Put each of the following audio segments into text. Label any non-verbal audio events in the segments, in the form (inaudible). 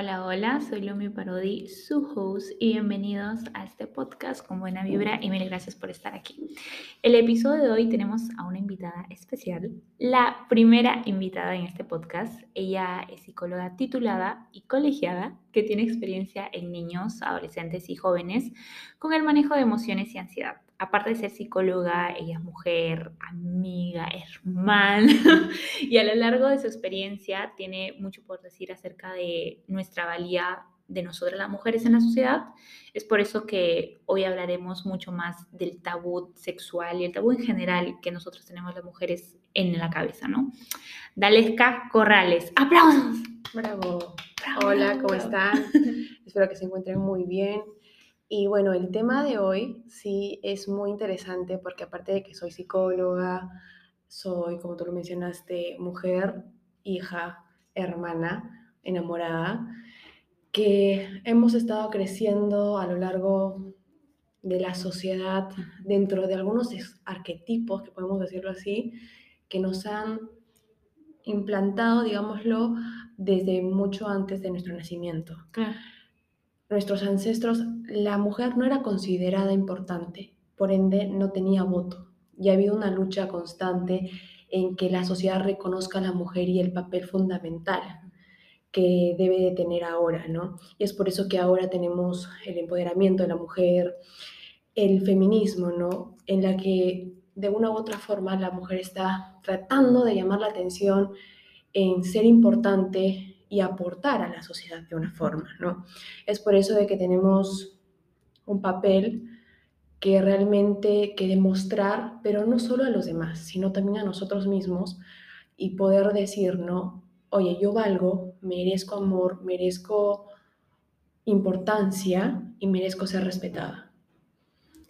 Hola, hola, soy Lomi Parodi, su host, y bienvenidos a este podcast con buena vibra y mil gracias por estar aquí. El episodio de hoy tenemos a una invitada especial, la primera invitada en este podcast. Ella es psicóloga titulada y colegiada que tiene experiencia en niños, adolescentes y jóvenes con el manejo de emociones y ansiedad aparte de ser psicóloga, ella es mujer, amiga, hermana, (laughs) y a lo largo de su experiencia tiene mucho por decir acerca de nuestra valía de nosotras las mujeres en la sociedad. Es por eso que hoy hablaremos mucho más del tabú sexual y el tabú en general que nosotros tenemos las mujeres en la cabeza, ¿no? Dalesca Corrales, aplausos. Bravo. Hola, ¿cómo están? (laughs) Espero que se encuentren muy bien. Y bueno, el tema de hoy sí es muy interesante porque aparte de que soy psicóloga, soy, como tú lo mencionaste, mujer, hija, hermana, enamorada, que hemos estado creciendo a lo largo de la sociedad dentro de algunos arquetipos, que podemos decirlo así, que nos han implantado, digámoslo, desde mucho antes de nuestro nacimiento. Claro nuestros ancestros, la mujer no era considerada importante, por ende no tenía voto. Y ha habido una lucha constante en que la sociedad reconozca a la mujer y el papel fundamental que debe de tener ahora, ¿no? Y es por eso que ahora tenemos el empoderamiento de la mujer, el feminismo, ¿no? En la que de una u otra forma la mujer está tratando de llamar la atención en ser importante, y aportar a la sociedad de una forma, ¿no? Es por eso de que tenemos un papel que realmente que demostrar, pero no solo a los demás, sino también a nosotros mismos y poder decir, ¿no? Oye, yo valgo, merezco amor, merezco importancia y merezco ser respetada.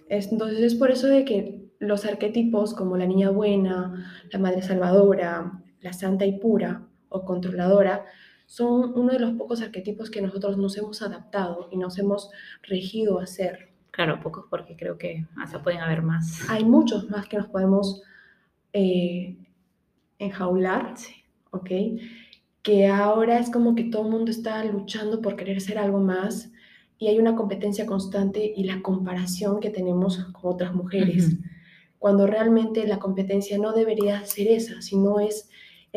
Entonces es por eso de que los arquetipos como la niña buena, la madre salvadora, la santa y pura o controladora son uno de los pocos arquetipos que nosotros nos hemos adaptado y nos hemos regido a ser. Claro, pocos porque creo que hasta pueden haber más. Hay muchos más que nos podemos eh, enjaular, ¿ok? Que ahora es como que todo el mundo está luchando por querer ser algo más y hay una competencia constante y la comparación que tenemos con otras mujeres, cuando realmente la competencia no debería ser esa, sino es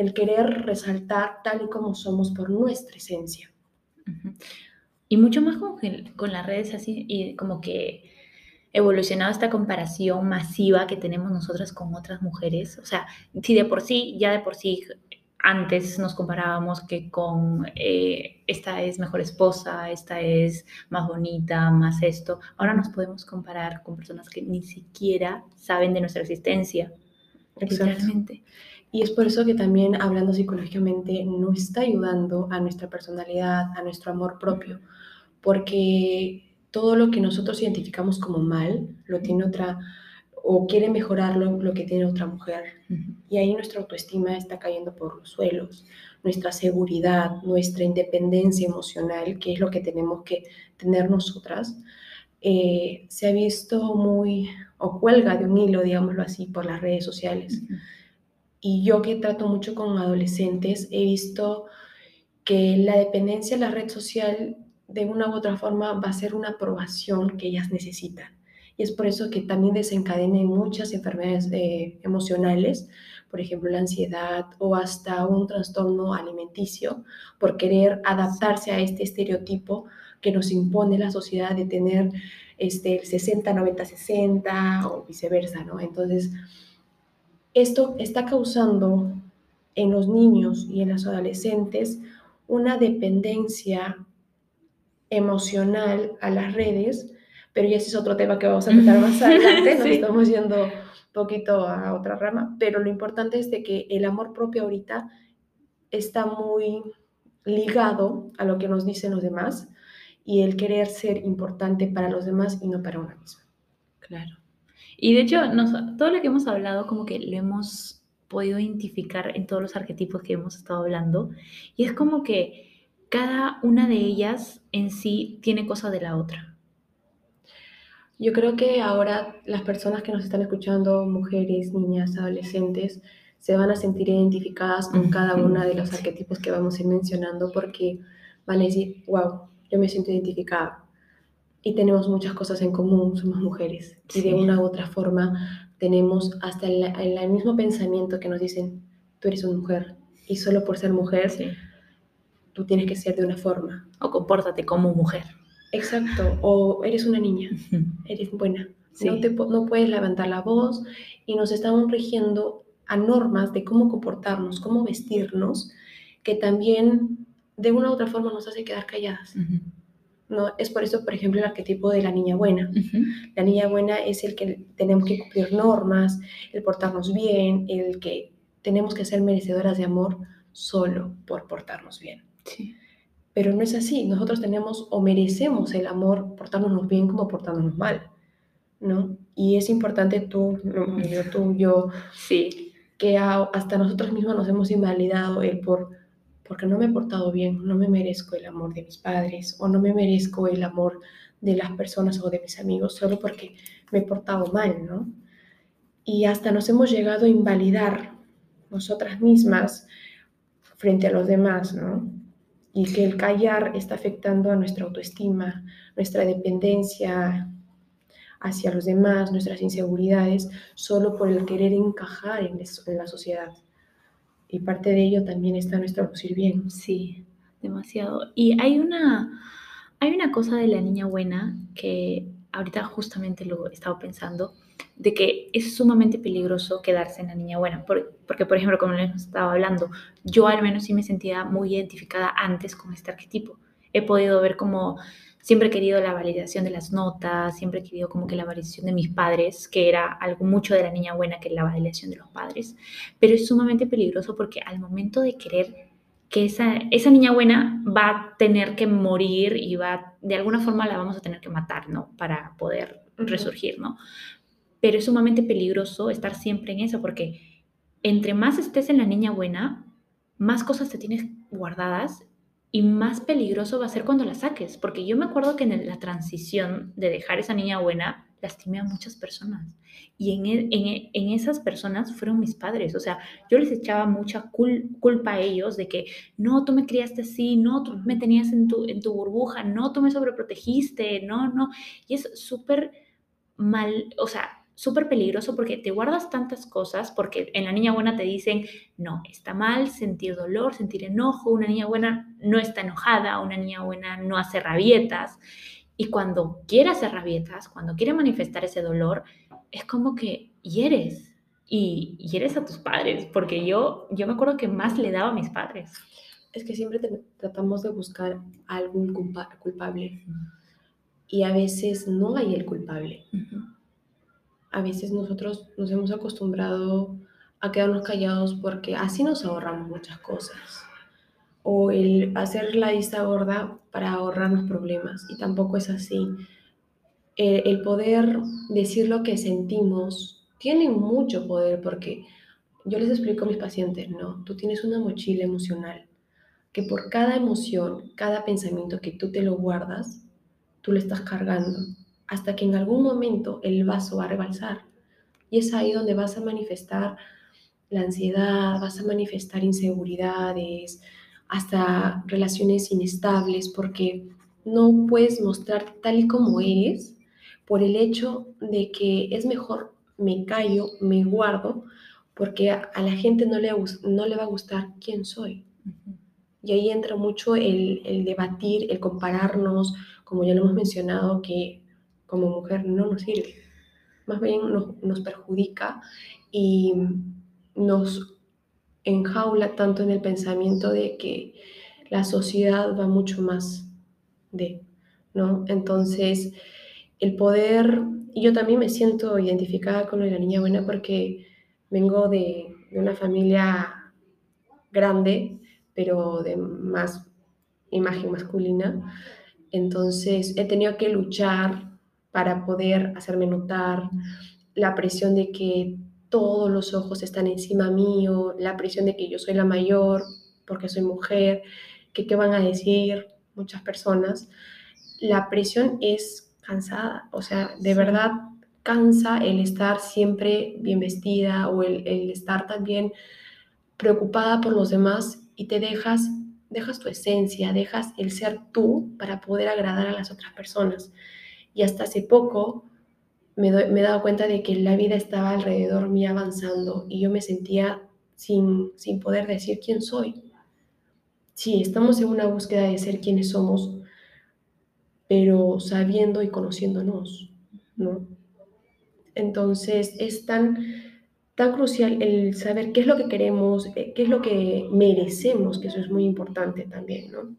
el querer resaltar tal y como somos por nuestra esencia. Y mucho más con, con las redes así, y como que evolucionado esta comparación masiva que tenemos nosotras con otras mujeres. O sea, si de por sí, ya de por sí, antes nos comparábamos que con eh, esta es mejor esposa, esta es más bonita, más esto, ahora nos podemos comparar con personas que ni siquiera saben de nuestra existencia. Literalmente. Y es por eso que también hablando psicológicamente no está ayudando a nuestra personalidad, a nuestro amor propio, porque todo lo que nosotros identificamos como mal lo tiene otra o quiere mejorarlo lo que tiene otra mujer. Y ahí nuestra autoestima está cayendo por los suelos, nuestra seguridad, nuestra independencia emocional, que es lo que tenemos que tener nosotras, eh, se ha visto muy, o cuelga de un hilo, digámoslo así, por las redes sociales. Y yo que trato mucho con adolescentes, he visto que la dependencia de la red social de una u otra forma va a ser una aprobación que ellas necesitan. Y es por eso que también desencadenen muchas enfermedades eh, emocionales, por ejemplo la ansiedad o hasta un trastorno alimenticio, por querer adaptarse a este estereotipo que nos impone la sociedad de tener este, el 60, 90, 60 o viceversa, ¿no? Entonces, esto está causando en los niños y en las adolescentes una dependencia emocional a las redes, pero ya ese es otro tema que vamos a tratar más (laughs) adelante, nos estamos yendo un poquito a otra rama, pero lo importante es de que el amor propio ahorita está muy ligado a lo que nos dicen los demás y el querer ser importante para los demás y no para uno mismo. Claro. Y de hecho, todo lo que hemos hablado como que lo hemos podido identificar en todos los arquetipos que hemos estado hablando. Y es como que cada una de ellas en sí tiene cosas de la otra. Yo creo que ahora las personas que nos están escuchando, mujeres, niñas, adolescentes, se van a sentir identificadas con cada uno de los arquetipos que vamos a ir mencionando porque van a decir, wow, yo me siento identificada. Y tenemos muchas cosas en común, somos mujeres. Y de una u otra forma tenemos hasta el, el, mismo pensamiento que nos dicen, tú eres una mujer. Y solo por ser mujer, tú tienes que ser de una forma. O compórtate como mujer. Exacto. O eres una niña, eres buena. No, te, no puedes levantar la voz y nos estamos rigiendo a normas de cómo comportarnos, cómo vestirnos, que también de una u otra forma nos hace quedar calladas. ¿No? Es por eso, por ejemplo, el arquetipo de la niña buena. La niña buena es el que tenemos que cumplir normas, el portarnos bien, el que tenemos que ser merecedoras de amor solo por portarnos bien. Pero no es así. Nosotros tenemos o merecemos el amor portándonos bien como portándonos mal. ¿no? Y es importante tú, yo, tú, yo, sí. que hasta nosotros mismos nos hemos invalidado el por, porque no me he portado bien, no me merezco el amor de mis padres o no me merezco el amor de las personas o de mis amigos solo porque me he portado mal, ¿no? Y hasta nos hemos llegado a invalidar nosotras mismas frente a los demás, ¿no? Y que el callar está afectando a nuestra autoestima, nuestra dependencia, hacia los demás, nuestras inseguridades, solo por el querer encajar en, la sociedad. Y parte de ello también está nuestro lucir bien. Sí, demasiado. Y hay una, hay una cosa de la niña buena que ahorita justamente lo he estado pensando, de que es sumamente peligroso quedarse en la niña buena, porque, por ejemplo, como les estaba hablando, yo al menos sí me sentía muy identificada antes con este arquetipo. He podido ver como siempre he querido la validación de las notas, siempre he querido como que la validación de mis padres, que era algo mucho de la niña buena que la validación de los padres, pero es sumamente peligroso porque al momento de querer que esa, esa niña buena va a tener que morir y va, de alguna forma la vamos a tener que matar, ¿no? Para poder resurgir, ¿no? Pero es sumamente peligroso estar siempre en eso porque entre más estés en la niña buena, más cosas te tienes guardadas y más peligroso va a ser cuando la saques, porque yo me acuerdo que en la transición de dejar esa niña buena, lastimé a muchas personas. Y en, e, e, en, esas personas fueron mis padres. O sea, yo les echaba mucha culpa a ellos de que no, tú me criaste así, no, tú me tenías en tu, en tu burbuja, no, tú me sobreprotegiste, no, no. Y es súper mal, o sea, súper peligroso porque te guardas tantas cosas, porque en la niña buena te dicen, no, está mal sentir dolor, sentir enojo, una niña buena no está enojada, una niña buena no hace rabietas. Y cuando quiere hacer rabietas, cuando quiere manifestar ese dolor, es como que hieres y hieres a tus padres, porque yo, yo me acuerdo que más le daba a mis padres. Es que siempre tratamos de buscar algún culpable y a veces no hay el culpable a veces nosotros nos hemos acostumbrado a quedarnos callados porque así nos ahorramos muchas cosas. O el hacer la lista gorda para ahorrarnos problemas. Y tampoco es así. El, poder decir lo que sentimos tiene mucho poder porque yo les explico a mis pacientes, no, tú tienes una mochila emocional que por cada emoción, cada pensamiento que tú te lo guardas, tú lo estás cargando hasta que en algún momento el vaso va a rebalsar. Y es ahí donde vas a manifestar la ansiedad, vas a manifestar inseguridades, hasta relaciones inestables, porque no puedes mostrar tal y como eres por el hecho de que es mejor me callo, me guardo, porque a, la gente no le, no le va a gustar quién soy. Y ahí entra mucho el, el, debatir, el compararnos, como ya lo hemos mencionado, que como mujer no nos sirve, más bien nos, perjudica y nos enjaula tanto en el pensamiento de que la sociedad va mucho más de, ¿no? Entonces, el poder, y yo también me siento identificada con la niña buena porque vengo de, de una familia grande, pero de más imagen masculina. Entonces, he tenido que luchar para poder hacerme notar, la presión de que todos los ojos están encima mío, la presión de que yo soy la mayor porque soy mujer, que qué van a decir muchas personas. La presión es cansada, o sea, de verdad cansa el estar siempre bien vestida o el, el estar también preocupada por los demás y te dejas dejas tu esencia, dejas el ser tú para poder agradar a las otras personas. Y hasta hace poco me, me he dado cuenta de que la vida estaba alrededor mío avanzando y yo me sentía sin, sin poder decir quién soy. Sí, estamos en una búsqueda de ser quienes somos, pero sabiendo y conociéndonos, ¿no? Entonces es tan, tan crucial el saber qué es lo que queremos, eh, qué es lo que merecemos, que eso es muy importante también, ¿no?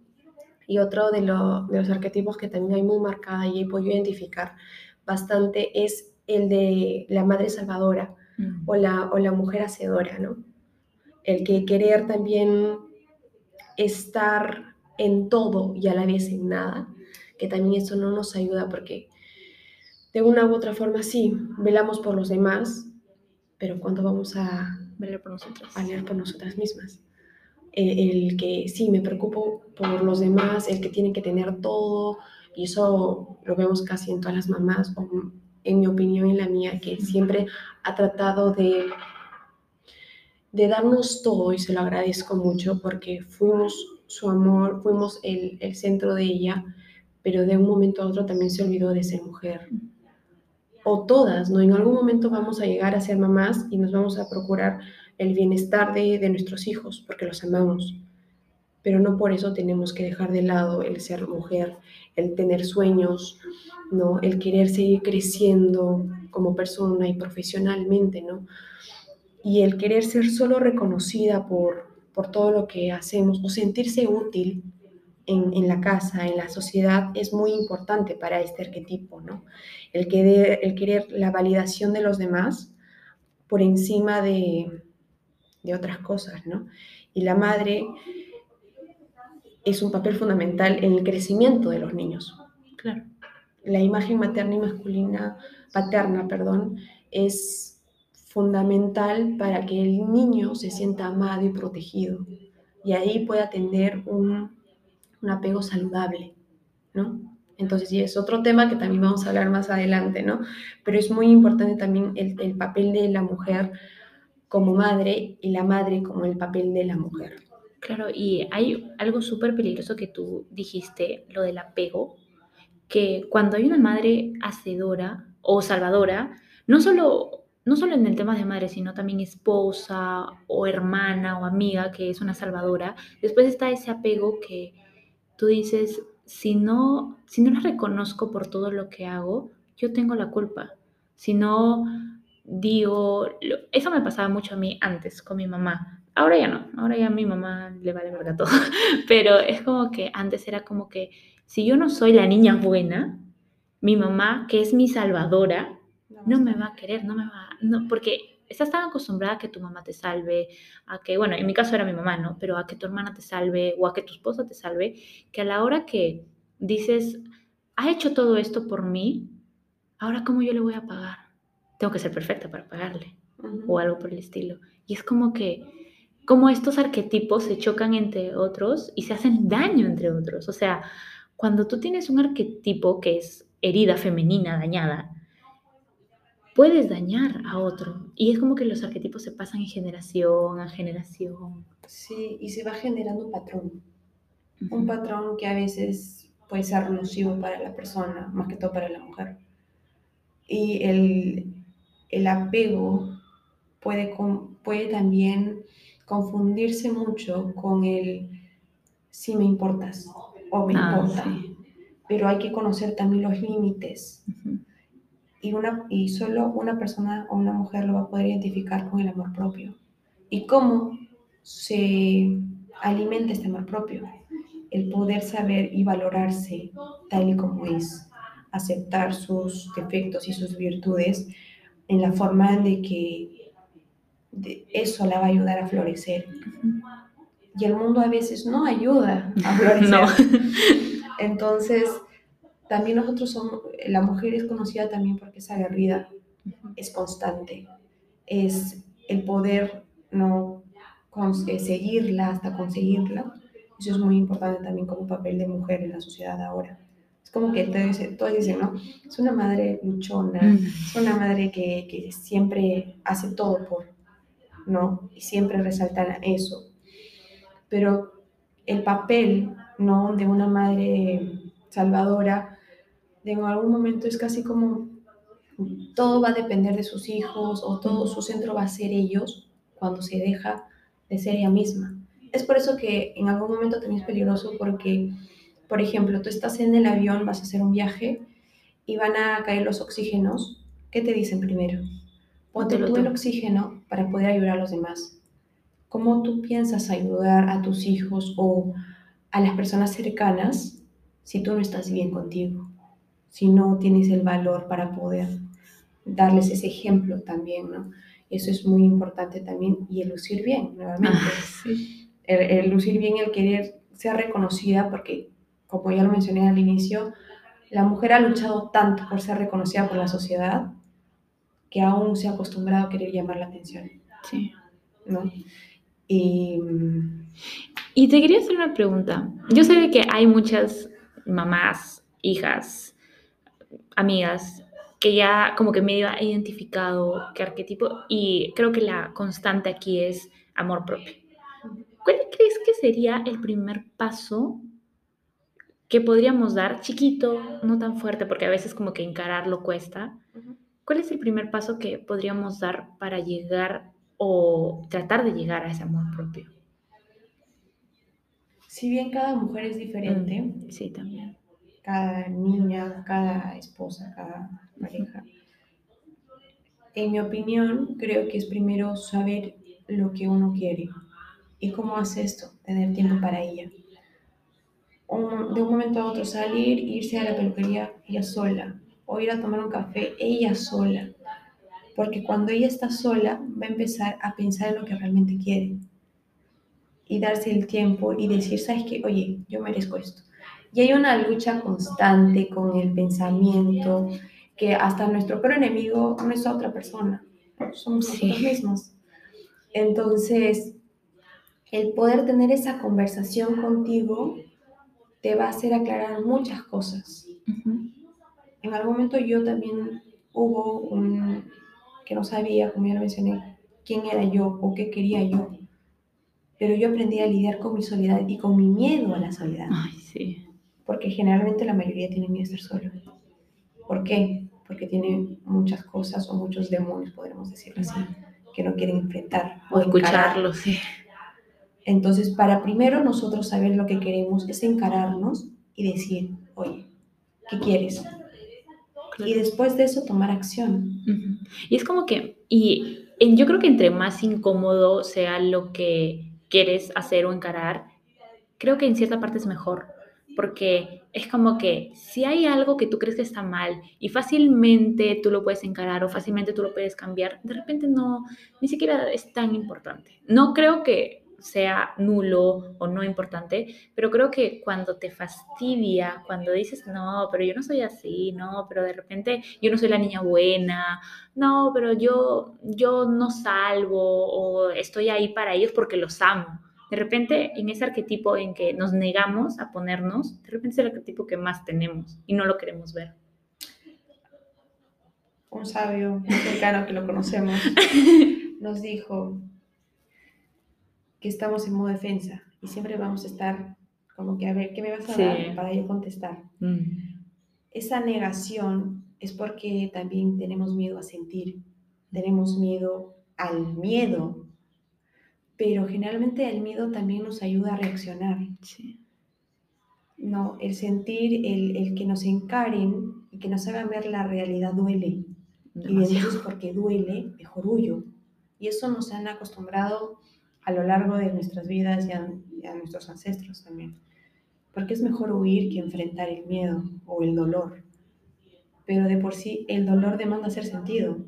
Y otro de, de los arquetipos que también hay muy marcada y he podido identificar bastante es el de la madre salvadora mm. o, la, o la mujer hacedora, ¿no? El que querer también estar en todo y a la vez en nada, que también eso no nos ayuda porque de una u otra forma sí, velamos por los demás, pero cuando vamos a velar por nosotras, velar por nosotras mismas. El, el, que sí, me preocupo por los demás, el que tienen que tener todo, y eso lo vemos casi en todas las mamás, o en mi opinión y la mía, que siempre ha tratado de, de darnos todo, y se lo agradezco mucho, porque fuimos su amor, fuimos el, el centro de ella, pero de un momento a otro también se olvidó de ser mujer. O todas, ¿no? En algún momento vamos a llegar a ser mamás y nos vamos a procurar el bienestar de, de, nuestros hijos porque los amamos. Pero no por eso tenemos que dejar de lado el ser mujer, el tener sueños, ¿no? El querer seguir creciendo como persona y profesionalmente, ¿no? Y el querer ser solo reconocida por, por todo lo que hacemos o sentirse útil en, la casa, en la sociedad, es muy importante para este arquetipo, ¿no? El querer, el querer la validación de los demás por encima de, de otras cosas, ¿no? Y la madre es un papel fundamental en el crecimiento de los niños. Claro. La imagen materna y masculina, paterna, perdón, es fundamental para que el niño se sienta amado y protegido y ahí pueda tener un un apego saludable, ¿no? Entonces, sí, es otro tema que también vamos a hablar más adelante, ¿no? Pero es muy importante también el, el papel de la mujer como madre y la madre como el papel de la mujer. Claro, y hay algo súper peligroso que tú dijiste, lo del apego, que cuando hay una madre hacedora o salvadora, no solo, no solo en el tema de madre, sino también esposa o hermana o amiga que es una salvadora, después está ese apego que tú dices, si no, si no la reconozco por todo lo que hago, yo tengo la culpa. Si no digo, eso me pasaba mucho a mí antes con mi mamá. Ahora ya no, ahora ya a mi mamá le vale verga todo. (laughs) Pero es como que antes era como que si yo no soy la niña buena, mi mamá, que es mi salvadora, no me va a querer, no me va, no, porque estás tan acostumbrada a que tu mamá te salve, a que, bueno, en mi caso era mi mamá, ¿no? Pero a que tu hermana te salve o a que tu esposa te salve, que a la hora que dices, ha hecho todo esto por mí, ahora cómo yo le voy a pagar? Tengo que ser perfecta para pagarle o algo por el estilo. Y es como que, como estos arquetipos se chocan entre otros y se hacen daño entre otros. O sea, cuando tú tienes un arquetipo que es herida femenina dañada, puedes dañar a otro. Y es como que los arquetipos se pasan en generación a generación. Sí, y se va generando un patrón. Un patrón que a veces puede ser nocivo para la persona, más que todo para la mujer. Y el, el apego puede, puede también confundirse mucho con el si me importas o me ah, importa. Pero hay que conocer también los límites y, una, y solo una persona o una mujer lo va a poder identificar con el amor propio. ¿Y cómo se alimenta este amor propio? El poder saber y valorarse tal y como es, aceptar sus defectos y sus virtudes en la forma de que eso la va a ayudar a florecer. Y el mundo a veces no ayuda a (laughs) florecer. (laughs) Entonces, también nosotros somos, la mujer es conocida también porque es aguerrida, es constante, es el poder no seguirla hasta conseguirla. Eso es muy importante también como papel de mujer en la sociedad ahora. Es como que todos dicen, ¿no? Es una madre luchona, es una madre que, que siempre hace todo por, ¿no? Y siempre resaltan eso. Pero el papel, ¿no? De una madre salvadora, de en algún momento es casi como todo va a depender de sus hijos o todo su centro va a ser ellos cuando se deja de ser ella misma. Es por eso que en algún momento también es peligroso porque, por ejemplo, tú estás en el avión, vas a hacer un viaje y van a caer los oxígenos. ¿Qué te dicen primero? Ponte tú el oxígeno para poder ayudar a los demás. ¿Cómo tú piensas ayudar a tus hijos o a las personas cercanas si tú no estás bien contigo? Si no tienes el valor para poder darles ese ejemplo también, ¿no? Eso es muy importante también y el lucir bien, nuevamente. Ah, el, lucir bien, el querer ser reconocida, porque como ya lo mencioné al inicio, la mujer ha luchado tanto por ser reconocida por la sociedad que aún se ha acostumbrado a querer llamar la atención. Sí. ¿no? Y, y te quería hacer una pregunta. Yo sé que hay muchas mamás, hijas, amigas que ya como que medio ha identificado qué arquetipo y creo que la constante aquí es amor propio. ¿Cuál crees que sería el primer paso que podríamos dar, chiquito, no tan fuerte, porque a veces como que encararlo cuesta? ¿Cuál es el primer paso que podríamos dar para llegar o tratar de llegar a ese amor propio? Si bien cada mujer es diferente, mm, sí, también cada niña, cada esposa, cada pareja. En mi opinión, creo que es primero saber lo que uno quiere y cómo hace esto, tener tiempo para ella. De un momento a otro salir, irse a la peluquería ella sola o ir a tomar un café ella sola. Porque cuando ella está sola va a empezar a pensar en lo que realmente quiere y darse el tiempo y decir, ¿sabes qué? Oye, yo merezco esto y hay una lucha constante con el pensamiento, que hasta nuestro peor enemigo no es otra persona, somos nosotros mismos. Entonces, el poder tener esa conversación contigo te va a hacer aclarar muchas cosas. En algún momento yo también hubo un que no sabía, como ya lo mencioné, quién era yo o qué quería yo. Pero yo aprendí a lidiar con mi soledad y con mi miedo a la soledad. Ay, sí porque generalmente la mayoría tiene miedo a estar solo. ¿Por qué? Porque tiene muchas cosas o muchos demonios, podríamos decirlo así, que no quieren enfrentar o, escucharlos. Sí. Entonces, para primero nosotros saber lo que queremos es encararnos y decir, oye, ¿qué quieres? Y después de eso tomar acción. Y es como que, y yo creo que entre más incómodo sea lo que quieres hacer o encarar, creo que en cierta parte es mejor porque es como que si hay algo que tú crees que está mal y fácilmente tú lo puedes encarar o fácilmente tú lo puedes cambiar, de repente no, ni siquiera es tan importante. No creo que sea nulo o no importante, pero creo que cuando te fastidia, cuando dices, no, pero yo no soy así, no, pero de repente yo no soy la niña buena, no, pero yo, yo no salvo o estoy ahí para ellos porque los amo de repente, en ese arquetipo en que nos negamos a ponernos, de repente es el arquetipo que más tenemos y no lo queremos ver. Un sabio cercano que lo conocemos (laughs) nos dijo que estamos en modo defensa y siempre vamos a estar como que a ver qué me vas a dar para yo contestar. Mm. Esa negación es porque también tenemos miedo a sentir, tenemos miedo al miedo pero generalmente el miedo también nos ayuda a reaccionar. No, el sentir, el, que nos encaren y que nos hagan ver la realidad duele. Y entonces porque duele, mejor huyo. Y eso nos han acostumbrado a lo largo de nuestras vidas y a, nuestros ancestros también. Porque es mejor huir que enfrentar el miedo o el dolor. Pero de por sí el dolor demanda ser sentido.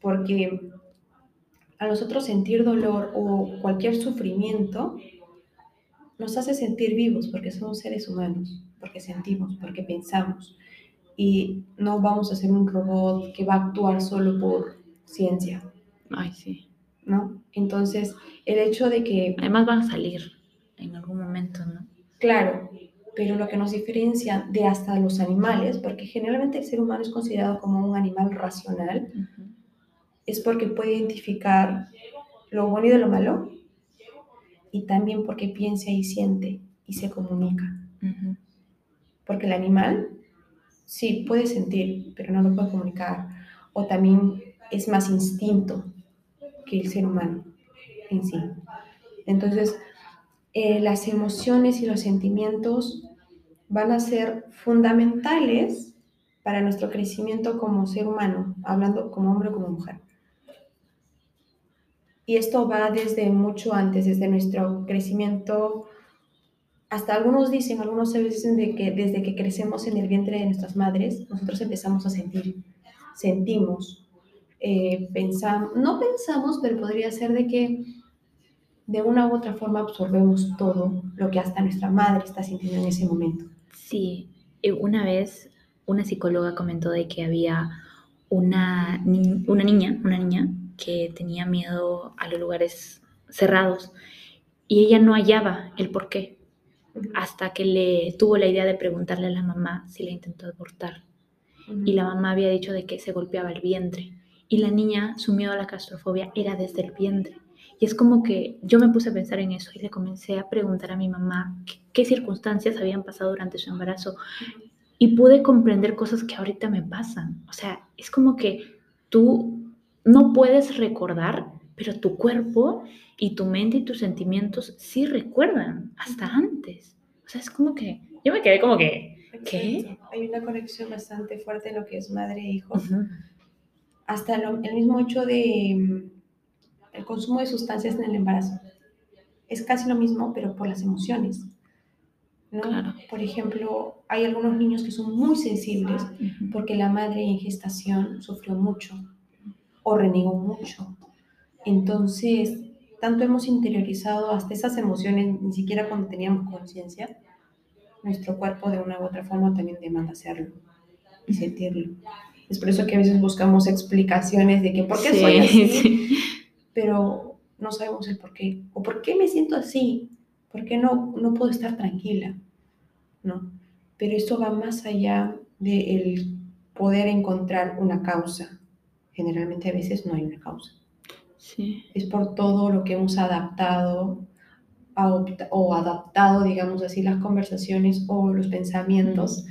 Porque a nosotros sentir dolor o cualquier sufrimiento nos hace sentir vivos porque somos seres humanos, porque sentimos, porque pensamos. Y no vamos a ser un robot que va a actuar solo por ciencia. Ay, sí. ¿No? Entonces, el hecho de que... Además van a salir en algún momento, ¿no? Claro, pero lo que nos diferencia de hasta los animales, porque generalmente el ser humano es considerado como un animal racional, es porque puede identificar lo bueno y de lo malo y también porque piensa y siente. y se comunica. Porque el animal sí puede sentir, pero no lo puede comunicar. O también es más instinto que el ser humano en sí. Entonces, eh, las emociones y los sentimientos van a ser fundamentales para nuestro crecimiento como ser humano, hablando como hombre o como mujer. Y esto va desde mucho antes, desde nuestro crecimiento, hasta algunos dicen, algunos se dicen de que desde que crecemos en el vientre de nuestras madres, nosotros empezamos a sentir, sentimos, eh, pensamos, no pensamos, pero podría ser de que de una u otra forma absorbemos todo lo que hasta nuestra madre está sintiendo en ese momento. Sí, eh, una vez una psicóloga comentó de que había una, una niña, una niña que tenía miedo a los lugares cerrados y ella no hallaba el por qué hasta que le tuvo la idea de preguntarle a la mamá si la intentó abortar. Y la mamá había dicho de que se golpeaba el vientre. Y la niña, su miedo a la castrofobia era desde el vientre. Y es como que yo me puse a pensar en eso y le comencé a preguntar a mi mamá qué, circunstancias habían pasado durante su embarazo. Y pude comprender cosas que ahorita me pasan. O sea, es como que tú no puedes recordar, pero tu cuerpo y tu mente y tus sentimientos sí recuerdan hasta antes. O sea, es como que yo me quedé como que, ¿qué? Hay una conexión bastante fuerte en lo que es madre e hijo. Hasta el mismo hecho de mm, el consumo de sustancias en el embarazo. Es casi lo mismo, pero por las emociones. ¿no? Por ejemplo, hay algunos niños que son muy sensibles porque la madre en gestación sufrió mucho o renegó mucho. Entonces, tanto hemos interiorizado hasta esas emociones, ni siquiera cuando teníamos conciencia, nuestro cuerpo de una u otra forma también demanda hacerlo y sentirlo. Es por eso que a veces buscamos explicaciones de que por qué soy así, pero no sabemos el por qué. O por qué me siento así, por qué no, no puedo estar tranquila, ¿no? Pero esto va más allá del poder encontrar una causa. Generalmente a veces no hay una causa. Sí. Es por todo lo que hemos adaptado o adaptado, digamos así, las conversaciones o los pensamientos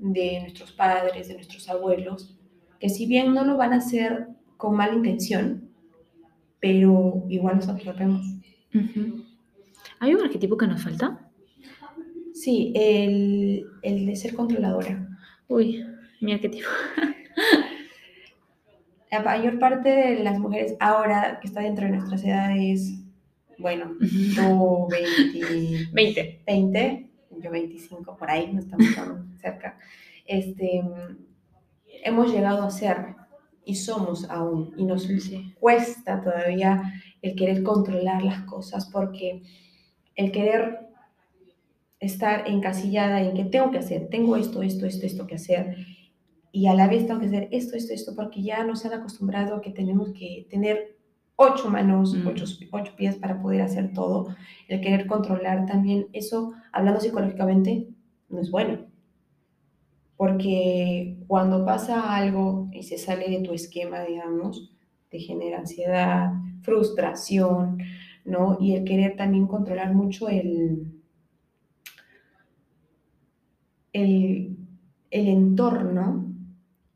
de nuestros padres, de nuestros abuelos, que si bien no lo van a hacer con mala intención, pero igual los absorbemos. ¿Hay un arquetipo que nos falta? Sí, el, el de ser controladora. Uy, mi arquetipo. (laughs) La mayor parte de las mujeres ahora que está dentro de nuestras edades, bueno, tú 20, 20. 20, yo 25, por ahí, no estamos tan cerca, este, hemos llegado a ser y somos aún, y nos cuesta todavía el querer controlar las cosas porque el querer estar encasillada en que tengo que hacer, tengo esto, esto, esto, esto que hacer, y a la vez tengo que hacer esto, esto, esto, porque ya nos han acostumbrado a que tenemos que tener ocho manos, mm. ocho, ocho, pies para poder hacer todo, el querer controlar también, eso, hablando psicológicamente, no es bueno porque cuando pasa algo y se sale de tu esquema, digamos, te genera ansiedad, frustración, ¿no? Y el querer también controlar mucho el, el, entorno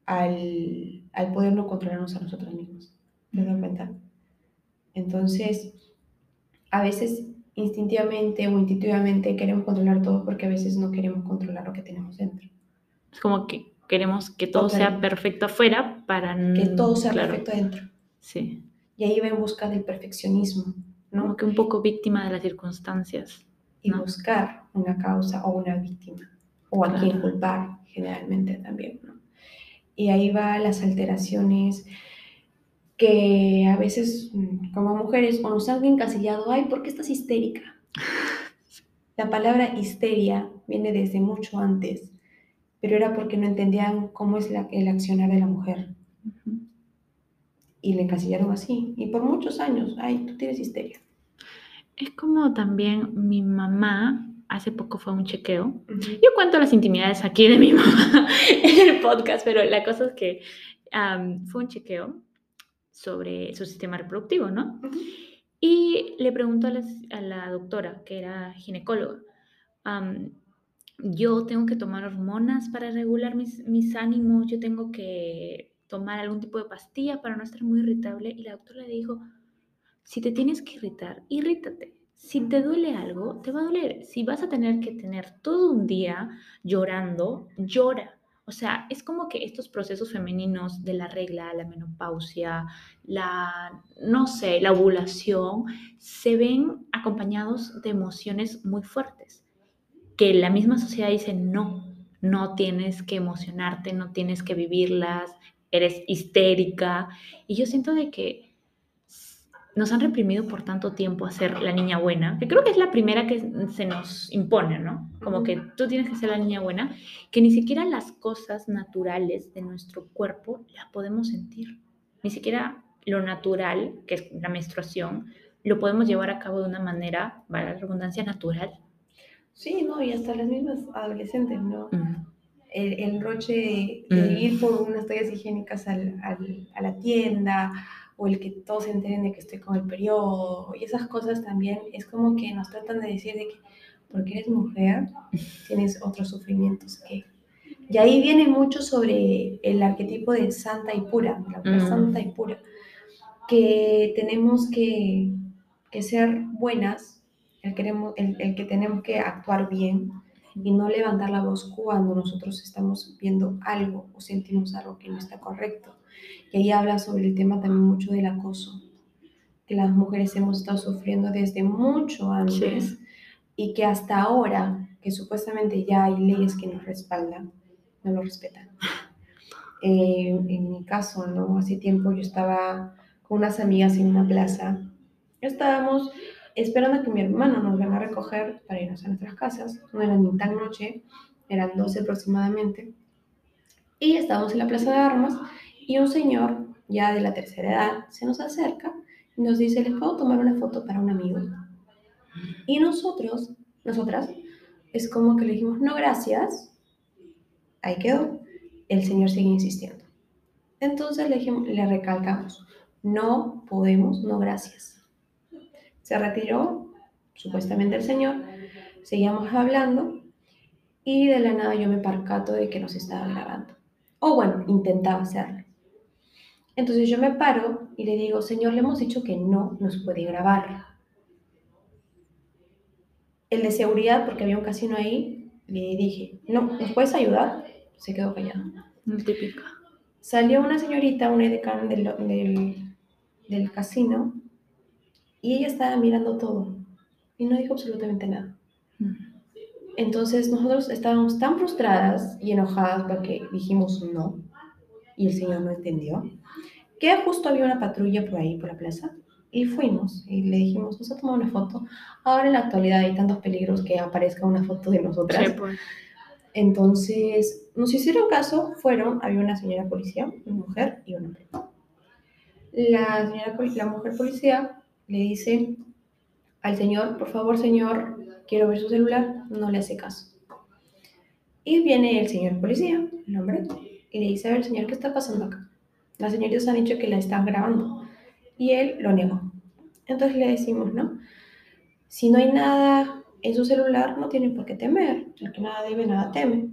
al, al poder no controlarnos a nosotros mismos. ¿Te das cuenta? Entonces, a veces instintivamente o intuitivamente queremos controlar todo porque a veces no queremos controlar lo que tenemos dentro. Es como que queremos que todo sea perfecto afuera para... Que todo sea perfecto adentro. Sí. Y ahí va en busca del perfeccionismo, ¿no? Como que un poco víctima de las circunstancias. Y buscar una causa o una víctima, o a quien culpar, generalmente también, ¿no? Y ahí va las alteraciones que a veces mm, como mujeres o nos han encasillado, ay, ¿por qué estás histérica? (laughs) La palabra histeria viene desde mucho antes pero era porque no entendían cómo es la, el accionar de la mujer. Y le encasillaron así. Y por muchos años, ay, tú tienes histeria. Es como también mi mamá hace poco fue un chequeo. Yo cuento las intimidades aquí de mi (laughs) mamá en el podcast, pero la cosa es que fue un chequeo sobre su sistema reproductivo, ¿no? Y le preguntó a la, a la, doctora, que era ginecóloga, yo tengo que tomar hormonas para regular mis, mis ánimos, yo tengo que tomar algún tipo de pastilla para no estar muy irritable. Y la doctora le dijo, si te tienes que irritar, irrítate. Si te duele algo, te va a doler. Si vas a tener que tener todo un día llorando, llora. O sea, es como que estos procesos femeninos de la regla, la menopausia, la, no sé, la ovulación, se ven acompañados de emociones muy fuertes, que la misma sociedad dice, no, no tienes que emocionarte, no tienes que vivirlas, eres histérica. Y yo siento de que nos han reprimido por tanto tiempo a ser la niña buena, que creo que es la primera que se nos impone, ¿no? Como que tú tienes que ser la niña buena, que ni siquiera las cosas naturales de nuestro cuerpo las podemos sentir. Ni siquiera lo natural, que es la menstruación, lo podemos llevar a cabo de una manera, para la redundancia, natural. Sí, no, y hasta las mismas adolescentes, ¿no? El, el, roche de, ir por unas toallas higiénicas al, al, a la tienda, o el que todos se enteren de que estoy con el periodo, y esas cosas también es como que nos tratan de decir de que porque eres mujer (laughs) tienes otros sufrimientos que... Y ahí viene mucho sobre el arquetipo de santa y pura, la mm. santa y pura, que tenemos que, que ser buenas, el, queremos, el, el que tenemos que actuar bien, y no levantar la voz cuando nosotros estamos viendo algo o sentimos algo que no está correcto. Y ahí habla sobre el tema también mucho del acoso, que las mujeres hemos estado sufriendo desde mucho antes y que hasta ahora, que supuestamente ya hay leyes que nos respaldan, no lo respetan. (laughs) Eh, en mi caso, ¿no? Hace tiempo yo estaba con unas amigas en una plaza. Estábamos esperando a que mi hermano nos venga a recoger para irnos a nuestras casas. No era ni tan noche, eran 12 aproximadamente. Y estábamos en la plaza de armas y un señor ya de la tercera edad se nos acerca y nos dice, ¿les puedo tomar una foto para un amigo? Y nosotros, nosotras, es como que le dijimos, no, gracias. Ahí quedó. El señor sigue insistiendo. Entonces le, le recalcamos, no podemos, no, gracias. Se retiró, supuestamente el señor, seguíamos hablando y de la nada yo me percato de que nos estaba grabando. O bueno, intentaba hacerlo. Entonces yo me paro y le digo, Señor, le hemos dicho que no nos puede grabar. El de seguridad, porque había un casino ahí, le dije, no, ¿nos puedes ayudar? Se quedó callado. Típica. Salió una señorita, una edecán del, del, del casino, y ella estaba mirando todo y no dijo absolutamente nada. Mm. Entonces nosotros estábamos tan frustradas y enojadas porque dijimos no y el señor no entendió que justo había una patrulla por ahí, por la plaza, y fuimos y le dijimos, nos ha tomado una foto. Ahora en la actualidad hay tantos peligros que aparezca una foto de nosotras. Pues. Entonces, nos hicieron caso, fueron, había una señora policía, una mujer y un hombre. La, señora, la mujer policía le dice al señor, por favor señor, quiero ver su celular, no le hace caso. Y viene el señor policía, el hombre, y le dice, a ver señor, ¿qué está pasando acá? Las señoritas han dicho que la están grabando. Y él lo negó. Entonces le decimos, ¿no? Si no hay nada en su celular, no tiene por qué temer. El que nada debe, nada teme.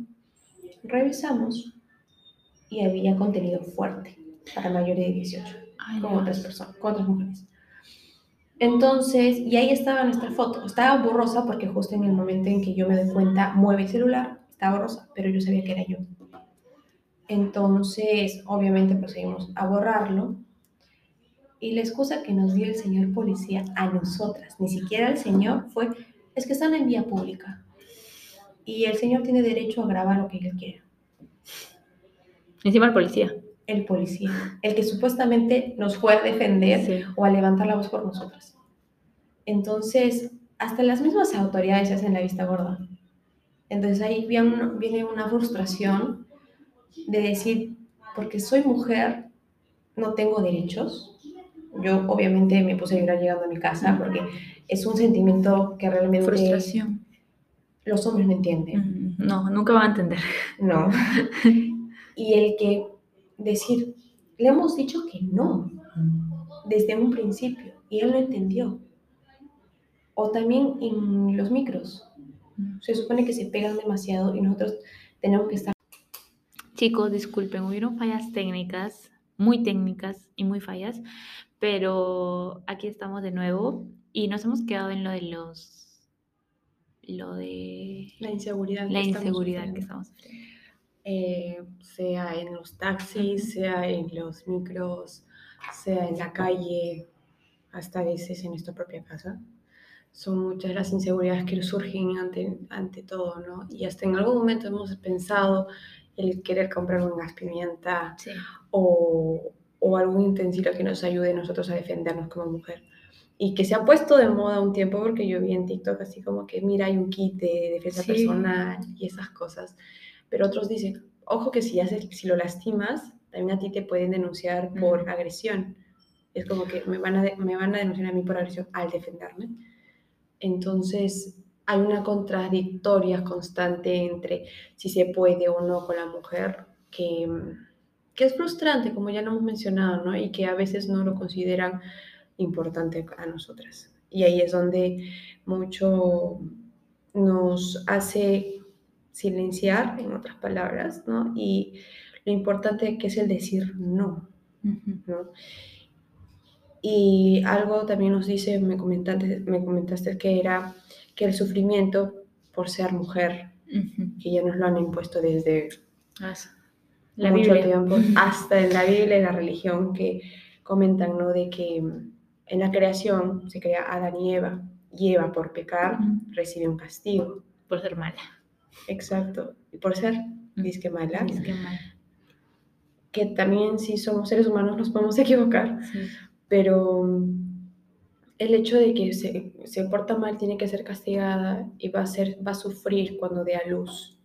Revisamos y había contenido fuerte para mayores de 18, con otras personas, con otras mujeres. Entonces, y ahí estaba nuestra foto. Estaba borrosa porque justo en el momento en que yo me doy cuenta, mueve el celular, estaba borrosa, pero yo sabía que era yo. Entonces, obviamente procedimos a borrarlo. Y la excusa que nos dio el señor policía a nosotras, ni siquiera el señor, fue, es que están en vía pública. Y el señor tiene derecho a grabar lo que él quiera. Encima el policía. El policía, el que supuestamente nos fue a defender o a levantar la voz por nosotras. Entonces, hasta las mismas autoridades se hacen la vista gorda. Entonces ahí viene una frustración de decir, porque soy mujer, no tengo derechos. Yo obviamente me puse a llorar llegando a mi casa porque es un sentimiento que realmente... Frustración. Los hombres no entienden. No, nunca van a entender. No. (laughs) y el que decir, le hemos dicho que no, desde un principio, y él no entendió. O también en los micros. Se supone que se pegan demasiado y nosotros tenemos que estar... Chicos, disculpen, hubieron fallas técnicas, muy técnicas y muy fallas, pero aquí estamos de nuevo y nos hemos quedado en lo de los... Lo de... La inseguridad. La inseguridad que estamos eh, sea en los taxis, sea en los micros, sea en la calle, hasta a veces en nuestra propia casa son muchas las inseguridades que surgen ante, ante todo, ¿no? Y hasta en algún momento hemos pensado el querer comprar un gas pimienta o, o, algún utensilio que nos ayude nosotros a defendernos como mujer. Y que se ha puesto de moda un tiempo porque yo vi en TikTok así como que, mira, hay un kit de defensa personal y esas cosas. Pero otros dicen, ojo que si, haces, si lo lastimas, también a ti te pueden denunciar por agresión. Es como que me van, a me van a denunciar a mí por agresión al defenderme. Entonces, hay una contradictoria constante entre si se puede o no con la mujer, que, que es frustrante, como ya lo hemos mencionado, ¿no? Y que a veces no lo consideran importante a nosotras. Y ahí es donde mucho nos hace silenciar, en otras palabras, ¿no? Y lo importante que es el decir no, ¿no? Y algo también nos dice, me comentaste, me comentaste que era que el sufrimiento por ser mujer, que ya nos lo han impuesto desde la mucho tiempo, hasta en la Biblia y la religión, que comentan, ¿no? De que en la creación se crea Adán y Eva, y Eva por pecar recibe un castigo. Por ser mala. Exacto, y por ser disque mala. Disque mala. Que también si somos seres humanos nos podemos (laughs) equivocar, sí pero mm, el hecho de que se, se, porta mal tiene que ser castigada y va a, ser, va a sufrir cuando dé a luz.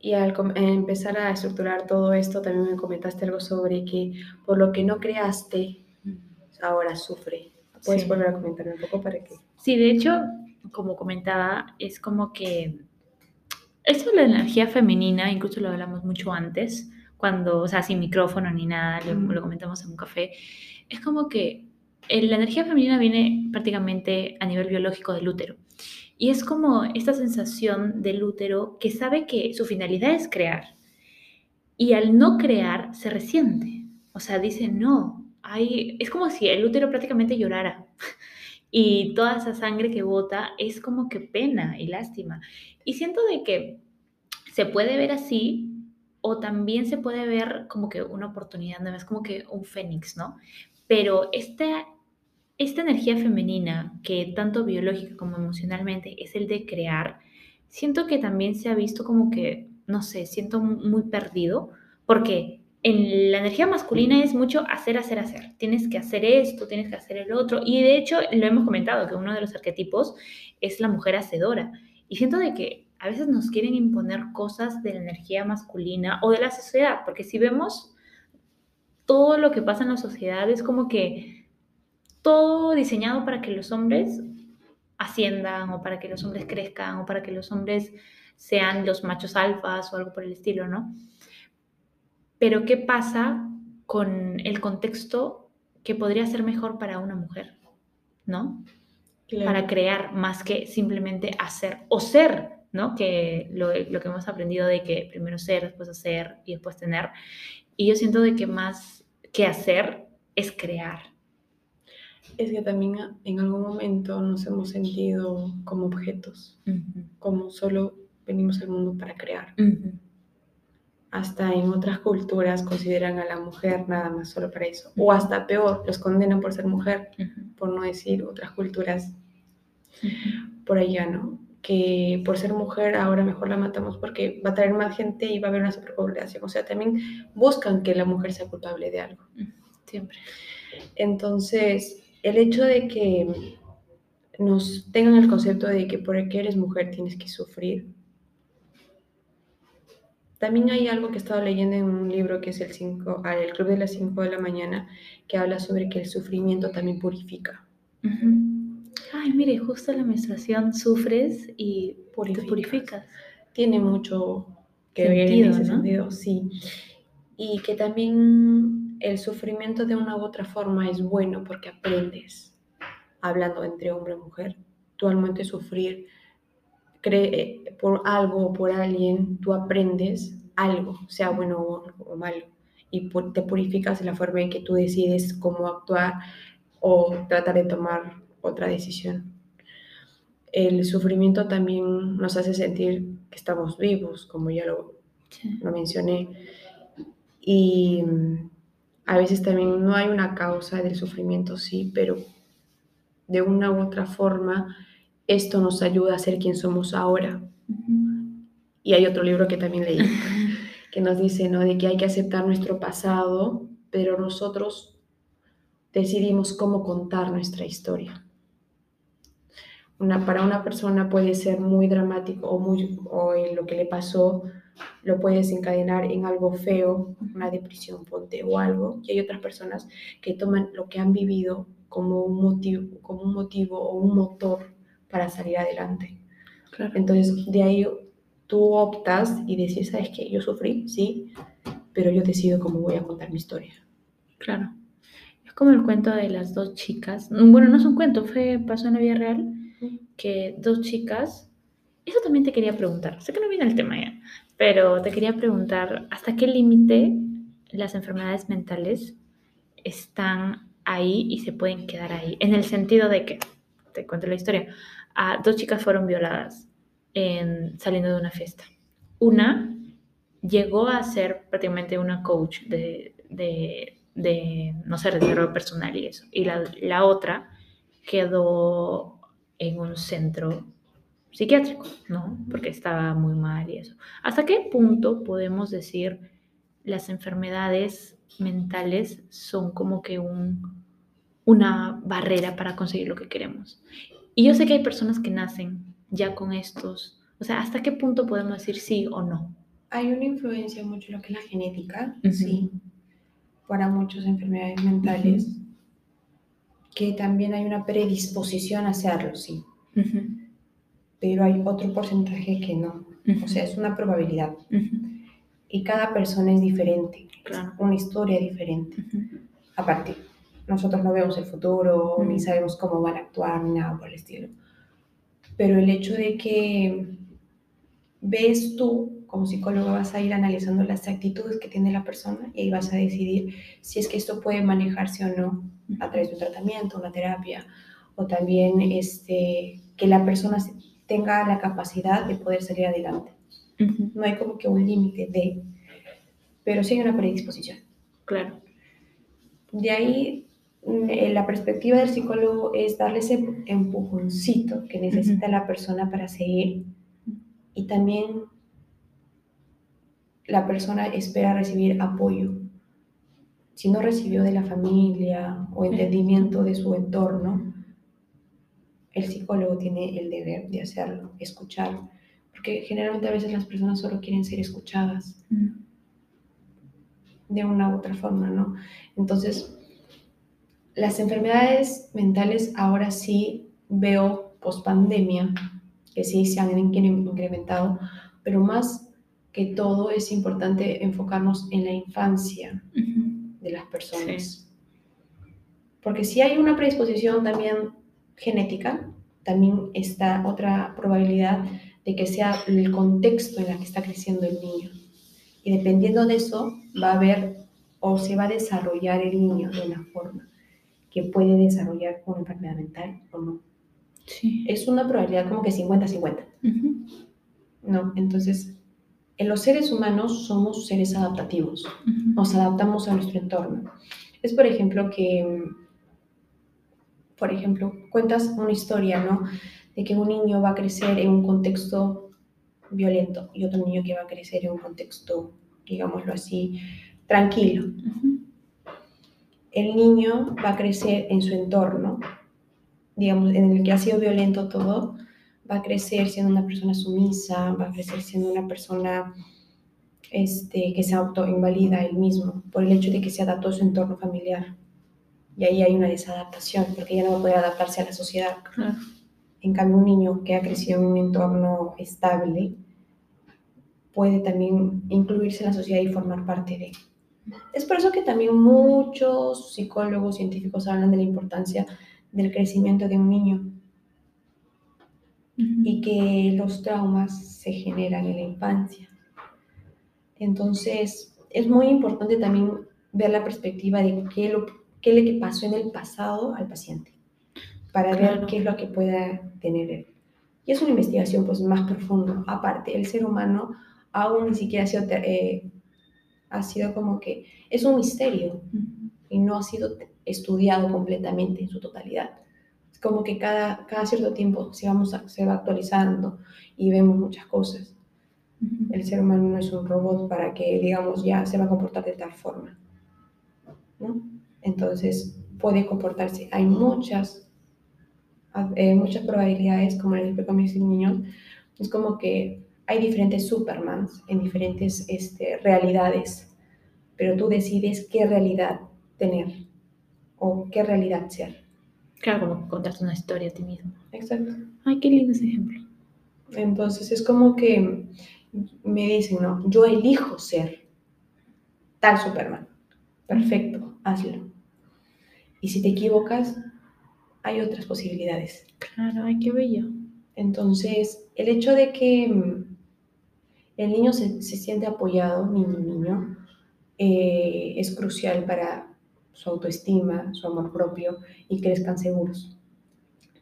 Y al empezar a estructurar todo esto, también me comentaste algo sobre que por lo que no creaste, ahora sufre. ¿Puedes volver a comentar un poco para que...? Sí, de hecho, como comentaba, es como que esto de la energía femenina, incluso lo hablamos mucho antes, cuando, o sea, sin micrófono ni nada, lo, lo comentamos en un café, es como que la energía femenina viene prácticamente a nivel biológico del útero. Y es como esta sensación del útero que sabe que su finalidad es crear. Y al no crear se resiente. O sea, dice, no, hay... es como si el útero prácticamente llorara. (laughs) Y toda esa sangre que bota es como que pena y lástima. Y siento de que se puede ver así o también se puede ver como que una oportunidad, no es como que un fénix, ¿no? Pero esta, esta energía femenina, que tanto biológica como emocionalmente es el de crear, siento que también se ha visto como que, no sé, siento muy perdido, porque en la energía masculina es mucho hacer, hacer, hacer. Tienes que hacer esto, tienes que hacer el otro. Y de hecho, lo hemos comentado, que uno de los arquetipos es la mujer hacedora. Y siento de que a veces nos quieren imponer cosas de la energía masculina o de la sociedad, porque si vemos todo lo que pasa en la sociedad es como que todo diseñado para que los hombres asciendan o para que los hombres crezcan o para que los hombres sean los machos alfas o algo por el estilo, ¿no? Pero ¿qué pasa con el contexto que podría ser mejor para una mujer, ¿no? Para crear más que simplemente hacer o ser, ¿no? Que lo, lo, que hemos aprendido de que primero ser, después hacer y después tener. Y yo siento de que más que hacer es crear. Es que también en algún momento nos hemos sentido como objetos, como solo venimos al mundo para crear. Hasta en otras culturas consideran a la mujer nada más solo para eso. O hasta peor, los condenan por ser mujer, por no decir otras culturas por allá, ¿no? que por ser mujer ahora mejor la matamos porque va a traer más gente y va a haber una superpoblación. O sea, también buscan que la mujer sea culpable de algo. Siempre. Entonces, el hecho de que nos tengan el concepto de que porque eres mujer tienes que sufrir. También hay algo que he estado leyendo en un libro que es el, cinco, ah, el Club de las 5 de la mañana, que habla sobre que el sufrimiento también purifica ay, mire, justo la menstruación sufres y te purificas. Tiene mucho que ver en ese sentido, sí. Y que también el sufrimiento de una u otra forma es bueno porque aprendes, hablando entre hombre y mujer, tú al momento de sufrir, cree, por algo o por alguien, tú aprendes algo, sea bueno o, malo, y te purificas de la forma en que tú decides cómo actuar o tratar de tomar otra decisión. El sufrimiento también nos hace sentir que estamos vivos, como ya lo, lo mencioné, y a veces también no hay una causa del sufrimiento, sí, pero de una u otra forma esto nos ayuda a ser quien somos ahora. Y hay otro libro que también leí (laughs) que nos dice, ¿no? De que hay que aceptar nuestro pasado, pero nosotros decidimos cómo contar nuestra historia. Una, para una persona puede ser muy dramático o, muy, o en lo que le pasó lo puede desencadenar en algo feo, una depresión, ponte o algo. Y hay otras personas que toman lo que han vivido como un motivo, como un motivo o un motor para salir adelante. Entonces, de ahí tú optas y decís, ¿sabes qué? Yo sufrí, sí, pero yo decido cómo voy a contar mi historia. Claro. Es como el cuento de las dos chicas. Bueno, no es un cuento, fue, pasó en la vida real, que dos chicas, eso también te quería preguntar, sé que no viene el tema ya, pero te quería preguntar, ¿hasta qué límite las enfermedades mentales están ahí y se pueden quedar ahí? En el sentido de que, te cuento la historia, dos chicas fueron violadas en, saliendo de una fiesta. Una llegó a ser prácticamente una coach de, no sé, de desarrollo personal y eso. Y la, la otra quedó en un centro psiquiátrico, ¿no? Porque estaba muy mal y eso. ¿Hasta qué punto podemos decir las enfermedades mentales son como que un, una barrera para conseguir lo que queremos? Y yo sé que hay personas que nacen ya con estos, o sea, ¿hasta qué punto podemos decir sí o no? Hay una influencia mucho en lo que es la genética, sí, para muchas enfermedades mentales, que también hay una predisposición a hacerlo, sí. Pero hay otro porcentaje que no, o sea, es una probabilidad. Y cada persona es diferente, claro. una historia diferente. Aparte, nosotros no vemos el futuro, ni sabemos cómo van a actuar, ni nada por el estilo. Pero el hecho de que ves tú, como psicólogo, vas a ir analizando las actitudes que tiene la persona y ahí vas a decidir si es que esto puede manejarse o no a través de un tratamiento, una terapia, o también este, que la persona tenga la capacidad de poder salir adelante. No hay como que un límite de, pero sí hay una predisposición. Claro. De ahí Mm, la perspectiva del psicólogo es darle ese empujoncito que necesita la persona para seguir y también la persona espera recibir apoyo. Si no recibió de la familia o entendimiento de su entorno, el psicólogo tiene el deber de hacerlo, escuchar, porque generalmente a veces las personas solo quieren ser escuchadas de una u otra forma, ¿no? Entonces, las enfermedades mentales ahora sí veo post pandemia que sí se han incrementado, pero más que todo es importante enfocarnos en la infancia de las personas. Porque si hay una predisposición también genética, también está otra probabilidad de que sea el contexto en el que está creciendo el niño. Y dependiendo de eso, va a haber o se va a desarrollar el niño de una forma que puede desarrollar una enfermedad mental o no. Sí. Es una probabilidad como que 50-50. ¿No? Entonces, en los seres humanos somos seres adaptativos. Nos adaptamos a nuestro entorno. Es, por ejemplo, que, por ejemplo, cuentas una historia, ¿no? De que un niño va a crecer en un contexto violento y otro niño que va a crecer en un contexto, digámoslo así, tranquilo el niño va a crecer en su entorno, digamos, en el que ha sido violento todo, va a crecer siendo una persona sumisa, va a crecer siendo una persona este, que se autoinvalida él mismo por el hecho de que se adaptó a su entorno familiar. Y ahí hay una desadaptación, porque ya no va a poder adaptarse a la sociedad. En cambio, un niño que ha crecido en un entorno estable puede también incluirse en la sociedad y formar parte de. Es por eso que también muchos psicólogos científicos hablan de la importancia del crecimiento de un niño. y que los traumas se generan en la infancia. Entonces, es muy importante también ver la perspectiva de qué, lo, qué le pasó en el pasado al paciente, para ver qué es lo que pueda tener él. Y es una investigación pues más profunda. Aparte, el ser humano aún ni siquiera ha sido, eh, ha sido como que es un misterio y no ha sido estudiado completamente en su totalidad. Es como que cada, cada cierto tiempo se, vamos se va actualizando y vemos muchas cosas. El ser humano no es un robot para que, digamos, ya se va a comportar de tal forma. ¿no? Entonces, puede comportarse. Hay muchas, eh, muchas probabilidades, como les explico a mis niños, es como que hay diferentes Supermans en diferentes este, realidades, pero tú decides qué realidad tener o qué realidad ser. Claro, como contaste una historia a ti mismo. Exacto. Ay, qué lindo ese ejemplo. Entonces es como que me dicen, no, yo elijo ser tal Superman. Perfecto, hazlo. Y si te equivocas, hay otras posibilidades. Claro, ay, qué bello. Entonces, el hecho de que mm, el niño se, siente apoyado, niño, niño, eh, es crucial para su autoestima, su amor propio y crezcan seguros,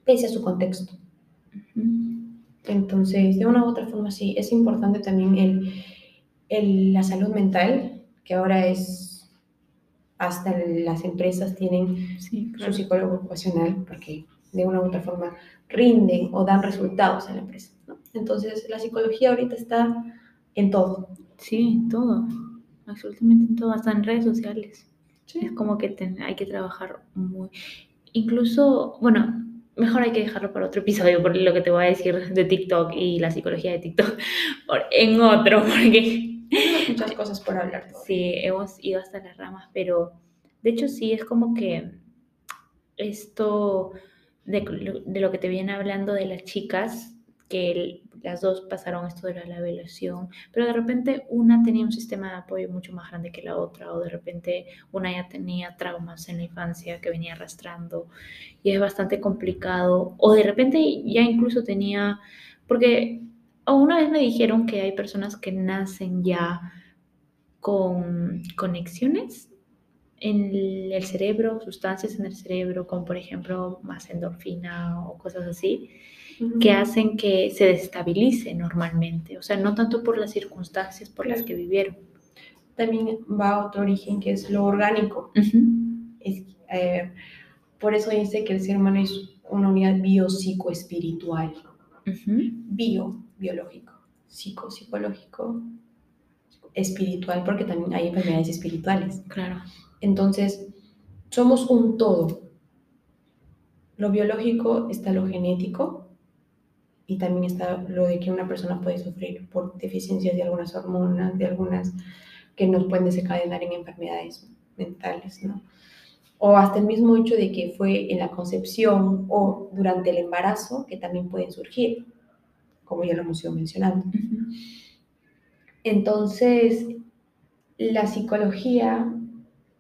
pese a su contexto. Entonces, de una u otra forma, sí, es importante también el, el, la salud mental, que ahora es, hasta las empresas tienen su psicólogo ocupacional, porque de una u otra forma rinden o dan resultados en la empresa. Entonces, la psicología ahorita está en todo. Sí, en todo, absolutamente en todo, hasta en redes sociales. Es como que hay que trabajar muy... Incluso, bueno, mejor hay que dejarlo para otro episodio, por lo que te voy a decir de TikTok y la psicología de TikTok, (laughs) en otro, porque... (laughs) Muchas cosas por hablar. Sí, hemos ido hasta las ramas, pero de hecho sí, es como que esto de, de lo que te viene hablando de las chicas, que las dos pasaron esto de la evaluación, pero de repente una tenía un sistema de apoyo mucho más grande que la otra, o de repente una ya tenía traumas en la infancia que venía arrastrando y es bastante complicado, o de repente ya incluso tenía, porque una vez me dijeron que hay personas que nacen ya con conexiones en el cerebro, sustancias en el cerebro, como por ejemplo más endorfina o cosas así, que hacen que se desestabilice normalmente, o sea, no tanto por las circunstancias por las que vivieron. También va a otro origen que es lo orgánico. es, eh, por eso dice que el ser humano es una unidad biopsicoespiritual. Bio, biológico, psico, psicológico, espiritual, porque también hay enfermedades espirituales. Claro. Entonces, somos un todo. Lo biológico está lo genético, y también está lo de que una persona puede sufrir por deficiencias de algunas hormonas, de algunas que nos pueden desencadenar en enfermedades mentales, ¿no? O hasta el mismo hecho de que fue en la concepción o durante el embarazo que también pueden surgir, como ya lo hemos ido mencionando. Entonces, la psicología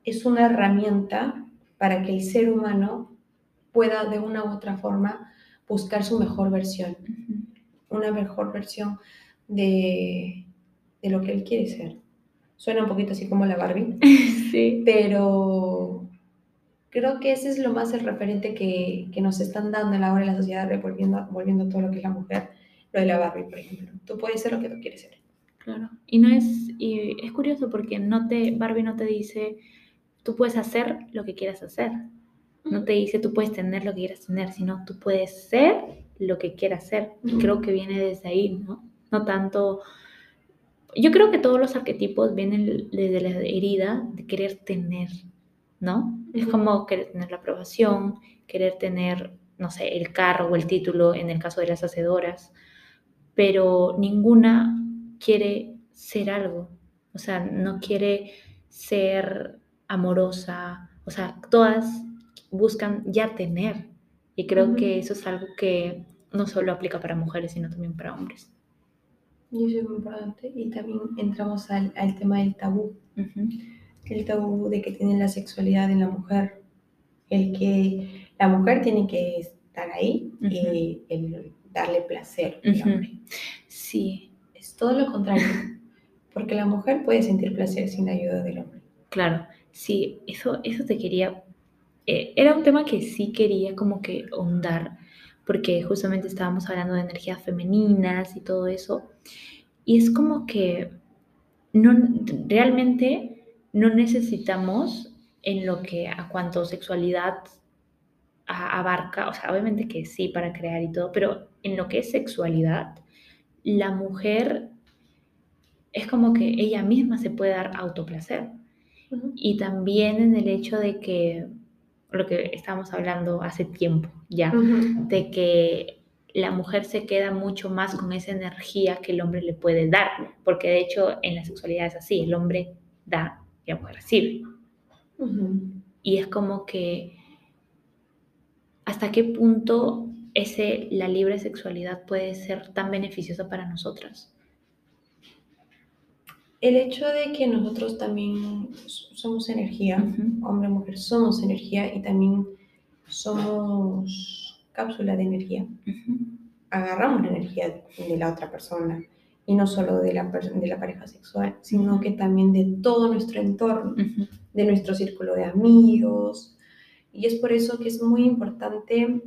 es una herramienta para que el ser humano pueda de una u otra forma buscar su mejor versión, una mejor versión de, de, lo que él quiere ser. Suena un poquito así como la Barbie, (laughs) sí. pero creo que ese es lo más el referente que, que nos están dando en la hora de la sociedad, volviendo, volviendo todo lo que es la mujer, lo de la Barbie, por ejemplo. Tú puedes ser lo que tú quieres ser. Claro. Y no es, y es curioso porque no te, Barbie no te dice, tú puedes hacer lo que quieras hacer. No te dice tú puedes tener lo que quieras tener, sino tú puedes ser lo que quieras ser. Y creo que viene desde ahí, ¿no? No tanto... Yo creo que todos los arquetipos vienen desde la herida de querer tener, ¿no? Es como querer tener la aprobación, querer tener, no sé, el carro o el título en el caso de las hacedoras, pero ninguna quiere ser algo, o sea, no quiere ser amorosa, o sea, todas buscan ya tener. Y creo que eso es algo que no solo aplica para mujeres, sino también para hombres. Y eso es muy importante. Y también entramos al, al tema del tabú. El tabú de que tiene la sexualidad en la mujer. El que la mujer tiene que estar ahí y el darle placer al hombre. Sí. Es todo lo contrario, porque la mujer puede sentir placer sin la ayuda del hombre. Claro, sí, eso, eso te quería, eh, era un tema que sí quería como que ahondar, porque justamente estábamos hablando de energías femeninas y todo eso, y es como que no, realmente no necesitamos en lo que a cuanto sexualidad abarca, o sea, obviamente que sí para crear y todo, pero en lo que es sexualidad, la mujer es como que ella misma se puede dar autoplacer. Y también en el hecho de que, lo que estábamos hablando hace tiempo ya, de que la mujer se queda mucho más con esa energía que el hombre le puede dar, porque de hecho en la sexualidad es así, el hombre da y la mujer recibe. Y es como que hasta qué punto ese, la libre sexualidad puede ser tan beneficiosa para nosotras. El hecho de que nosotros también somos energía, hombre, mujer, somos energía y también somos cápsula de energía. Agarramos la energía de la otra persona y no solo de la, de la pareja sexual, sino que también de todo nuestro entorno, de nuestro círculo de amigos. Y es por eso que es muy importante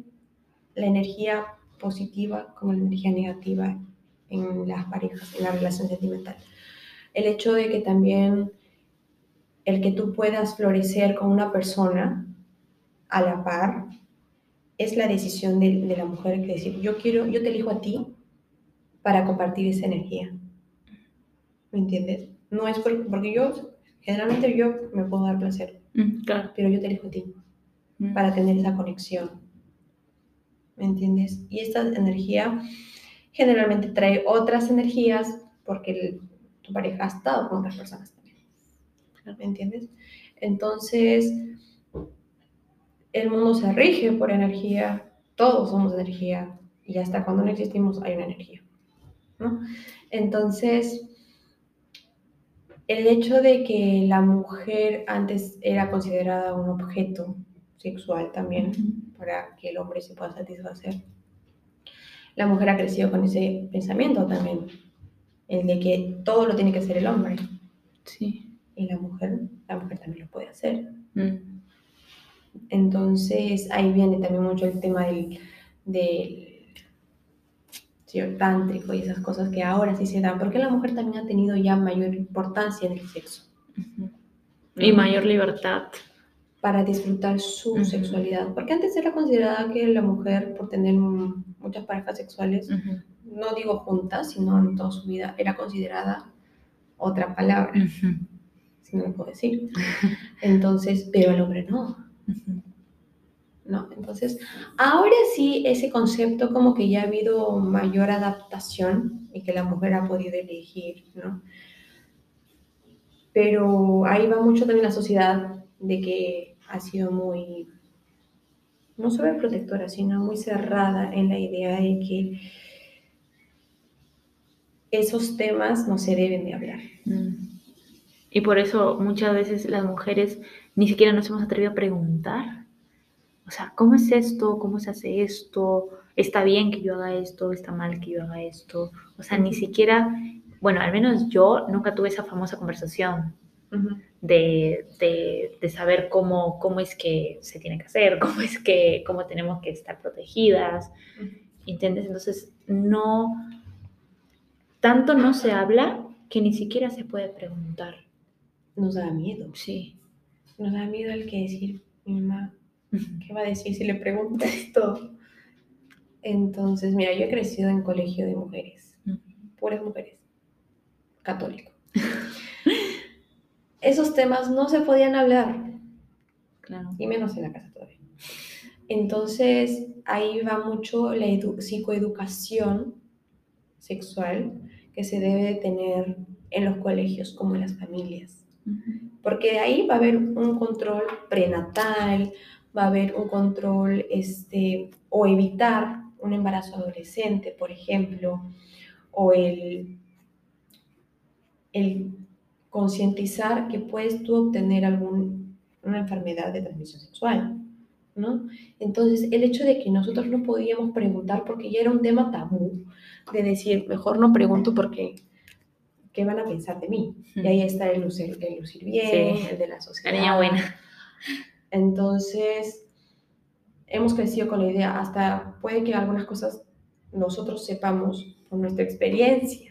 la energía positiva como la energía negativa en las parejas, en la relación sentimental el hecho de que también el que tú puedas florecer con una persona a la par es la decisión de, la mujer que decir, yo quiero, yo te elijo a ti para compartir esa energía. ¿Me entiendes? No es porque yo, generalmente yo me puedo dar placer, mm, pero yo te elijo a ti mm. para tener esa conexión. ¿Me entiendes? Y esta energía generalmente trae otras energías porque el, pareja ha estado con otras personas también. ¿Me entiendes? Entonces, el mundo se rige por energía, todos somos energía, y hasta cuando no existimos hay una energía. ¿no? Entonces, el hecho de que la mujer antes era considerada un objeto sexual también, para que el hombre se pueda satisfacer, la mujer ha crecido con ese pensamiento también el de que todo lo tiene que hacer el hombre. Sí. Y la mujer, la mujer también lo puede hacer. Mm. Entonces ahí viene también mucho el tema del, del tántrico y esas cosas que ahora sí se dan, porque la mujer también ha tenido ya mayor importancia en el sexo. Y mayor libertad. Para disfrutar su sexualidad, porque antes era considerada que la mujer, por tener muchas parejas sexuales, no digo juntas, sino en toda su vida, era considerada otra palabra, si no lo puedo decir. Entonces, pero el hombre no. No, entonces, ahora sí ese concepto como que ya ha habido mayor adaptación y que la mujer ha podido elegir, ¿no? Pero ahí va mucho también la sociedad de que ha sido muy, no protectora, sino muy cerrada en la idea de que esos temas no se deben de hablar. Mm. Y por eso muchas veces las mujeres ni siquiera nos hemos atrevido a preguntar. O sea, ¿cómo es esto? ¿Cómo se hace esto? ¿Está bien que yo haga esto? ¿Está mal que yo haga esto? O sea, ni siquiera, bueno, al menos yo nunca tuve esa famosa conversación de, de, saber cómo, cómo es que se tiene que hacer, (laughs) cómo es que, cómo tenemos que estar protegidas. ¿Entiendes? Entonces, no, tanto no se habla que ni siquiera se puede preguntar. Nos da miedo. Sí. Nos da miedo el que decir, mi mamá, ¿qué va a decir si le pregunta esto? Entonces, mira, yo he crecido en colegio de mujeres, puras mujeres, católico. (laughs) Esos temas no se podían hablar, claro. y menos en la casa todavía. Entonces, ahí va mucho la psicoeducación sexual que se debe tener en los colegios como en las familias. Porque de ahí va a haber un control prenatal, va a haber un control este, o evitar un embarazo adolescente, por ejemplo, o el, el concientizar que puedes tú obtener alguna enfermedad de transmisión sexual, ¿no? Entonces, el hecho de que nosotros no podíamos preguntar porque ya era un tema tabú, de decir, mejor no pregunto porque ¿qué van a pensar de mí? Y ahí está el lucir, el lucir bien, el de la sociedad. La niña buena. Entonces, hemos crecido con la idea, hasta puede que algunas cosas nosotros sepamos por nuestra experiencia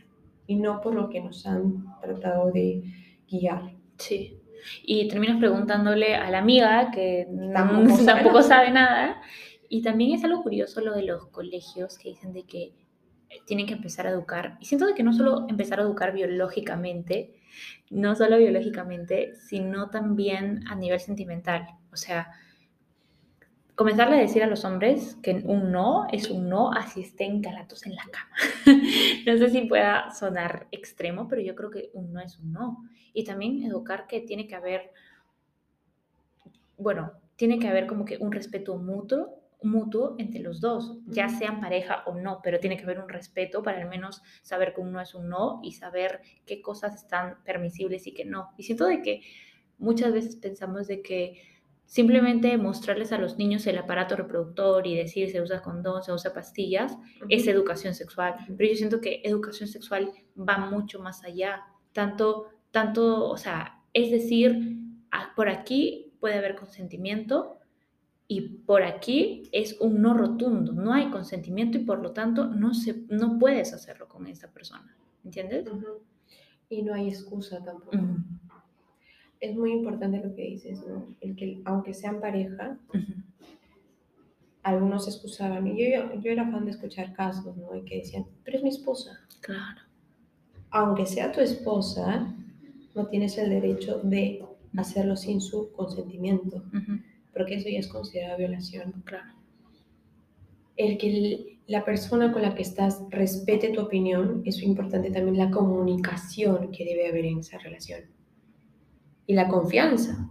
y no por lo que nos han tratado de guiar. Sí. Y terminas preguntándole a la amiga que tampoco, (laughs) sabe, nada. Y también es algo curioso lo de los colegios que dicen de que tienen que empezar a educar. Y siento de que no solo empezar a educar biológicamente, no solo biológicamente, sino también a nivel sentimental. O sea, comenzarle a decir a los hombres que un no es un no, así estén calatos en la cama. (laughs) no sé si pueda sonar extremo, pero yo creo que un no es un no. Y también educar que tiene que haber, bueno, tiene que haber como que un respeto mutuo mutuo entre los dos, ya sean pareja o no, pero tiene que haber un respeto para al menos saber que un no es un no y saber qué cosas están permisibles y qué no. Y siento de que muchas veces pensamos de que simplemente mostrarles a los niños el aparato reproductor y decir se usa condón, se usa pastillas, es educación sexual. Pero yo siento que educación sexual va mucho más allá. Tanto, tanto, o sea, es decir, por aquí puede haber consentimiento, y por aquí es un no rotundo, no hay consentimiento y por lo tanto no, se, no puedes hacerlo con esta persona, ¿entiendes? Y no hay excusa tampoco. Es muy importante lo que dices, ¿no? El que aunque sean pareja, algunos se excusaban, y yo, yo, era fan de escuchar casos, ¿no? Y que decían, pero es mi esposa. Claro. Aunque sea tu esposa, no tienes el derecho de hacerlo sin su consentimiento porque eso ya es considerada violación. Claro. El que la persona con la que estás respete tu opinión, es importante también la comunicación que debe haber en esa relación. Y la confianza,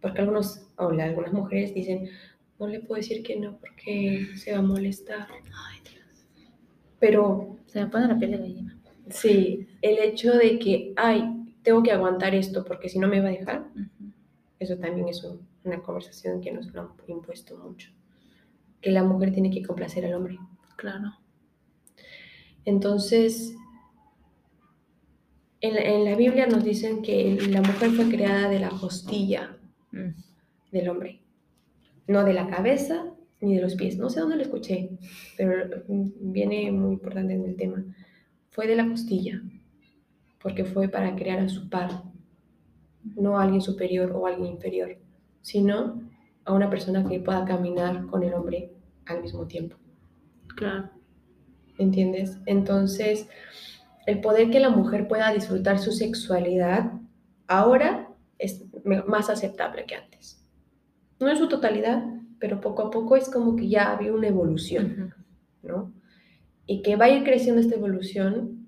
porque algunos, o algunas mujeres dicen, no le puedo decir que no porque se va a molestar. Ay, Dios. Pero... Se me pone la piel de gallina. Sí, el hecho de que, ay, tengo que aguantar esto porque si no me va a dejar, eso también es un, una conversación que nos lo han impuesto mucho, que la mujer tiene que complacer al hombre. Claro. Entonces, en la, Biblia nos dicen que la mujer fue creada de la costilla mm. del hombre, no de la cabeza ni de los pies. No sé dónde lo escuché, pero viene muy importante en el tema. Fue de la costilla, porque fue para crear a su par, no a alguien superior o alguien inferior sino a una persona que pueda caminar con el hombre al mismo tiempo. Claro. ¿Entiendes? Entonces, el poder que la mujer pueda disfrutar su sexualidad ahora es más aceptable que antes. No en su totalidad, pero poco a poco es como que ya había una evolución, ¿no? Y que va a ir creciendo esta evolución,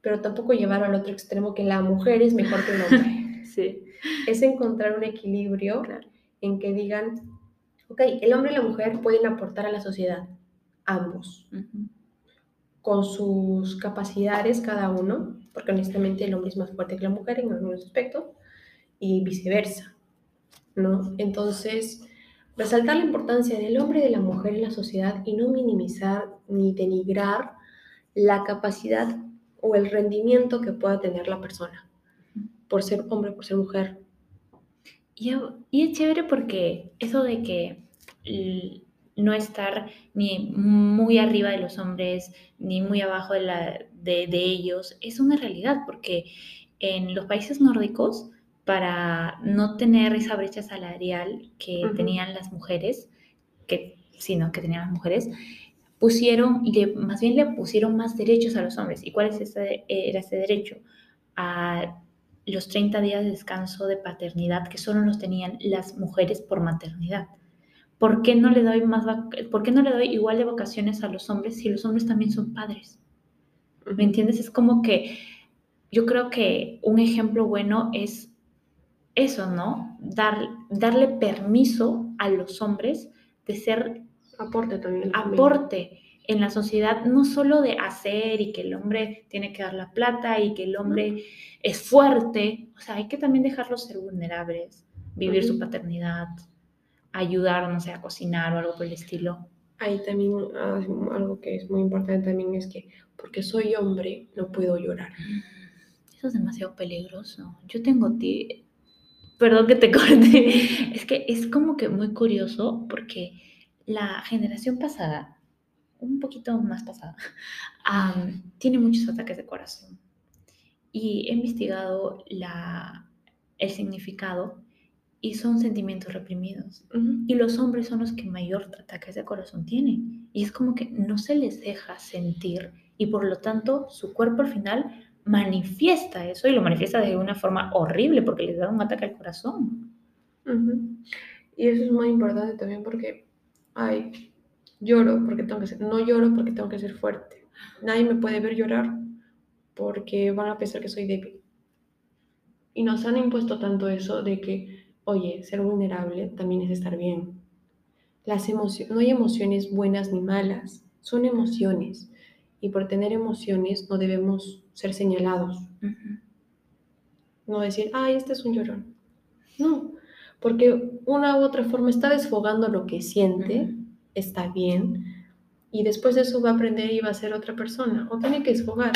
pero tampoco llevar al otro extremo que la mujer es mejor que el hombre. (laughs) sí es encontrar un equilibrio en que digan, ok, el hombre y la mujer pueden aportar a la sociedad, ambos, con sus capacidades cada uno, porque honestamente el hombre es más fuerte que la mujer en algunos aspectos, y viceversa, ¿no? Entonces, resaltar la importancia del hombre y de la mujer en la sociedad y no minimizar ni denigrar la capacidad o el rendimiento que pueda tener la persona por ser hombre, por ser mujer. Y, es chévere porque eso de que no estar ni muy arriba de los hombres ni muy abajo de, la, de, ellos es una realidad porque en los países nórdicos para no tener esa brecha salarial que tenían las mujeres, que sino que tenían las mujeres, pusieron, y más bien le pusieron más derechos a los hombres. ¿Y cuál es ese, era ese derecho? A los 30 días de descanso de paternidad que solo los tenían las mujeres por maternidad. ¿Por qué no le doy más por qué no le doy igual de vacaciones a los hombres si los hombres también son padres? ¿Me entiendes? Es como que yo creo que un ejemplo bueno es eso, ¿no? Dar, darle permiso a los hombres de ser aporte también. Aporte en la sociedad, no solo de hacer y que el hombre tiene que dar la plata y que el hombre es fuerte, o sea, hay que también dejarlos ser vulnerables, vivir su paternidad, ayudar, no sé, a cocinar o algo por el estilo. Ahí también ah, algo que es muy importante también es que porque soy hombre no puedo llorar. Eso es demasiado peligroso. Yo tengo ti, perdón que te (laughs) corte, es que es como que muy curioso porque la generación pasada, un poquito más pasada, (laughs) tiene muchos ataques de corazón. Y he investigado la, el significado y son sentimientos reprimidos. Y los hombres son los que mayor ataques de corazón tienen. Y es como que no se les deja sentir y por lo tanto su cuerpo al final manifiesta eso y lo manifiesta de una forma horrible porque les da un ataque al corazón. Y eso es muy importante también porque, ay, lloro porque tengo que ser, no lloro porque tengo que ser fuerte. Nadie me puede ver llorar porque van a pensar que soy débil. Y nos han impuesto tanto eso de que, oye, ser vulnerable también es estar bien. Las emociones, no hay emociones buenas ni malas, son emociones. Y por tener emociones no debemos ser señalados. No decir, ay, este es un llorón. No, porque una u otra forma está desfogando lo que siente, está bien, y después de eso va a aprender y va a ser otra persona, o tiene que desfogar.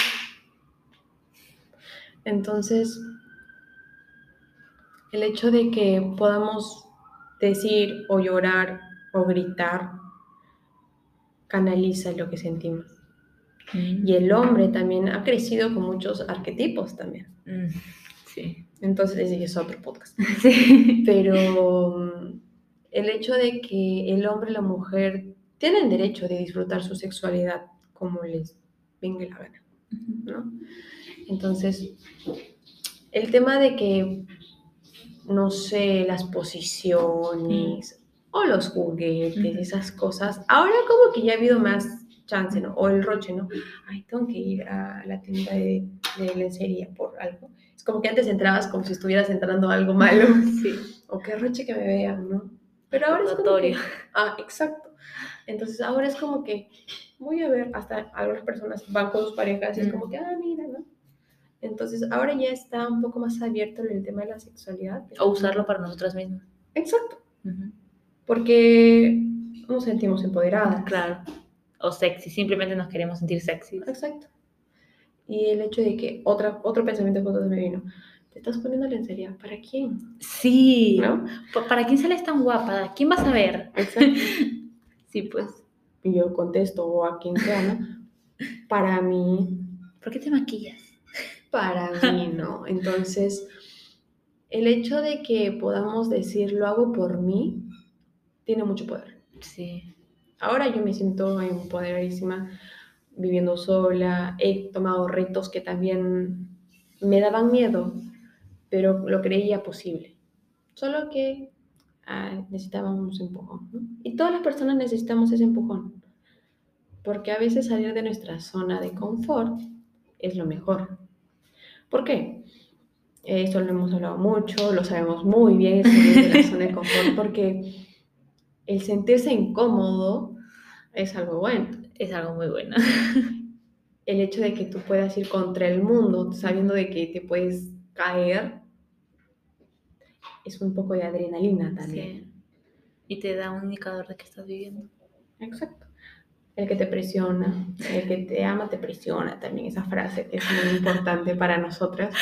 Entonces, el hecho de que podamos decir o llorar o gritar canaliza lo que sentimos. Y el hombre también ha crecido con muchos arquetipos también. Mm, sí. Entonces, ese es otro podcast. (laughs) Sí. Pero mm, el hecho de que el hombre y la mujer tienen derecho de disfrutar su sexualidad como les venga la gana, ¿no? Entonces, el tema de que, no sé, las posiciones o los juguetes, esas cosas, ahora como que ya ha habido más chance, ¿no? O el roche, ¿no? Ay, tengo que ir a la tienda de, de lencería por algo. Es como que antes entrabas como si estuvieras entrando algo malo. (laughs) Sí. O qué roche que me vean, ¿no? Pero ahora es como que, Ah, exacto. Entonces ahora es como que voy a ver, hasta algunas personas van con sus parejas y es como que, ah, mira, ¿no? Entonces ahora ya está un poco más abierto en el tema de la sexualidad. O usarlo para nosotras mismas. Exacto. Porque nos sentimos empoderadas. Claro o sexy, simplemente nos queremos sentir sexy. Exacto. Y el hecho de que otra, otro pensamiento que me vino, te estás poniendo lencería, ¿para quién? Sí, ¿no? ¿Para quién sales tan guapa? ¿Quién vas a ver? Exacto. (laughs) sí, pues. Y yo contesto, o a quien sea, ¿no? Para mí. ¿Por qué te maquillas? Para (laughs) mí, ¿no? Entonces, el hecho de que podamos decir, lo hago por mí, tiene mucho poder. Sí. Ahora yo me siento empoderadísima viviendo sola, he tomado retos que también me daban miedo, pero lo creía posible. Solo que ah, necesitábamos un empujón. Y todas las personas necesitamos ese empujón, porque a veces salir de nuestra zona de confort es lo mejor. ¿Por qué? Esto lo hemos hablado mucho, lo sabemos muy bien, salir de la zona de confort, porque el sentirse incómodo es algo bueno. Es algo muy bueno. el hecho de que tú puedas ir contra el mundo sabiendo de que te puedes caer es un poco de adrenalina también. Sí. Y te da un indicador de que estás viviendo. Exacto. El que te presiona, el que te ama te presiona también, esa frase es muy importante para nosotras.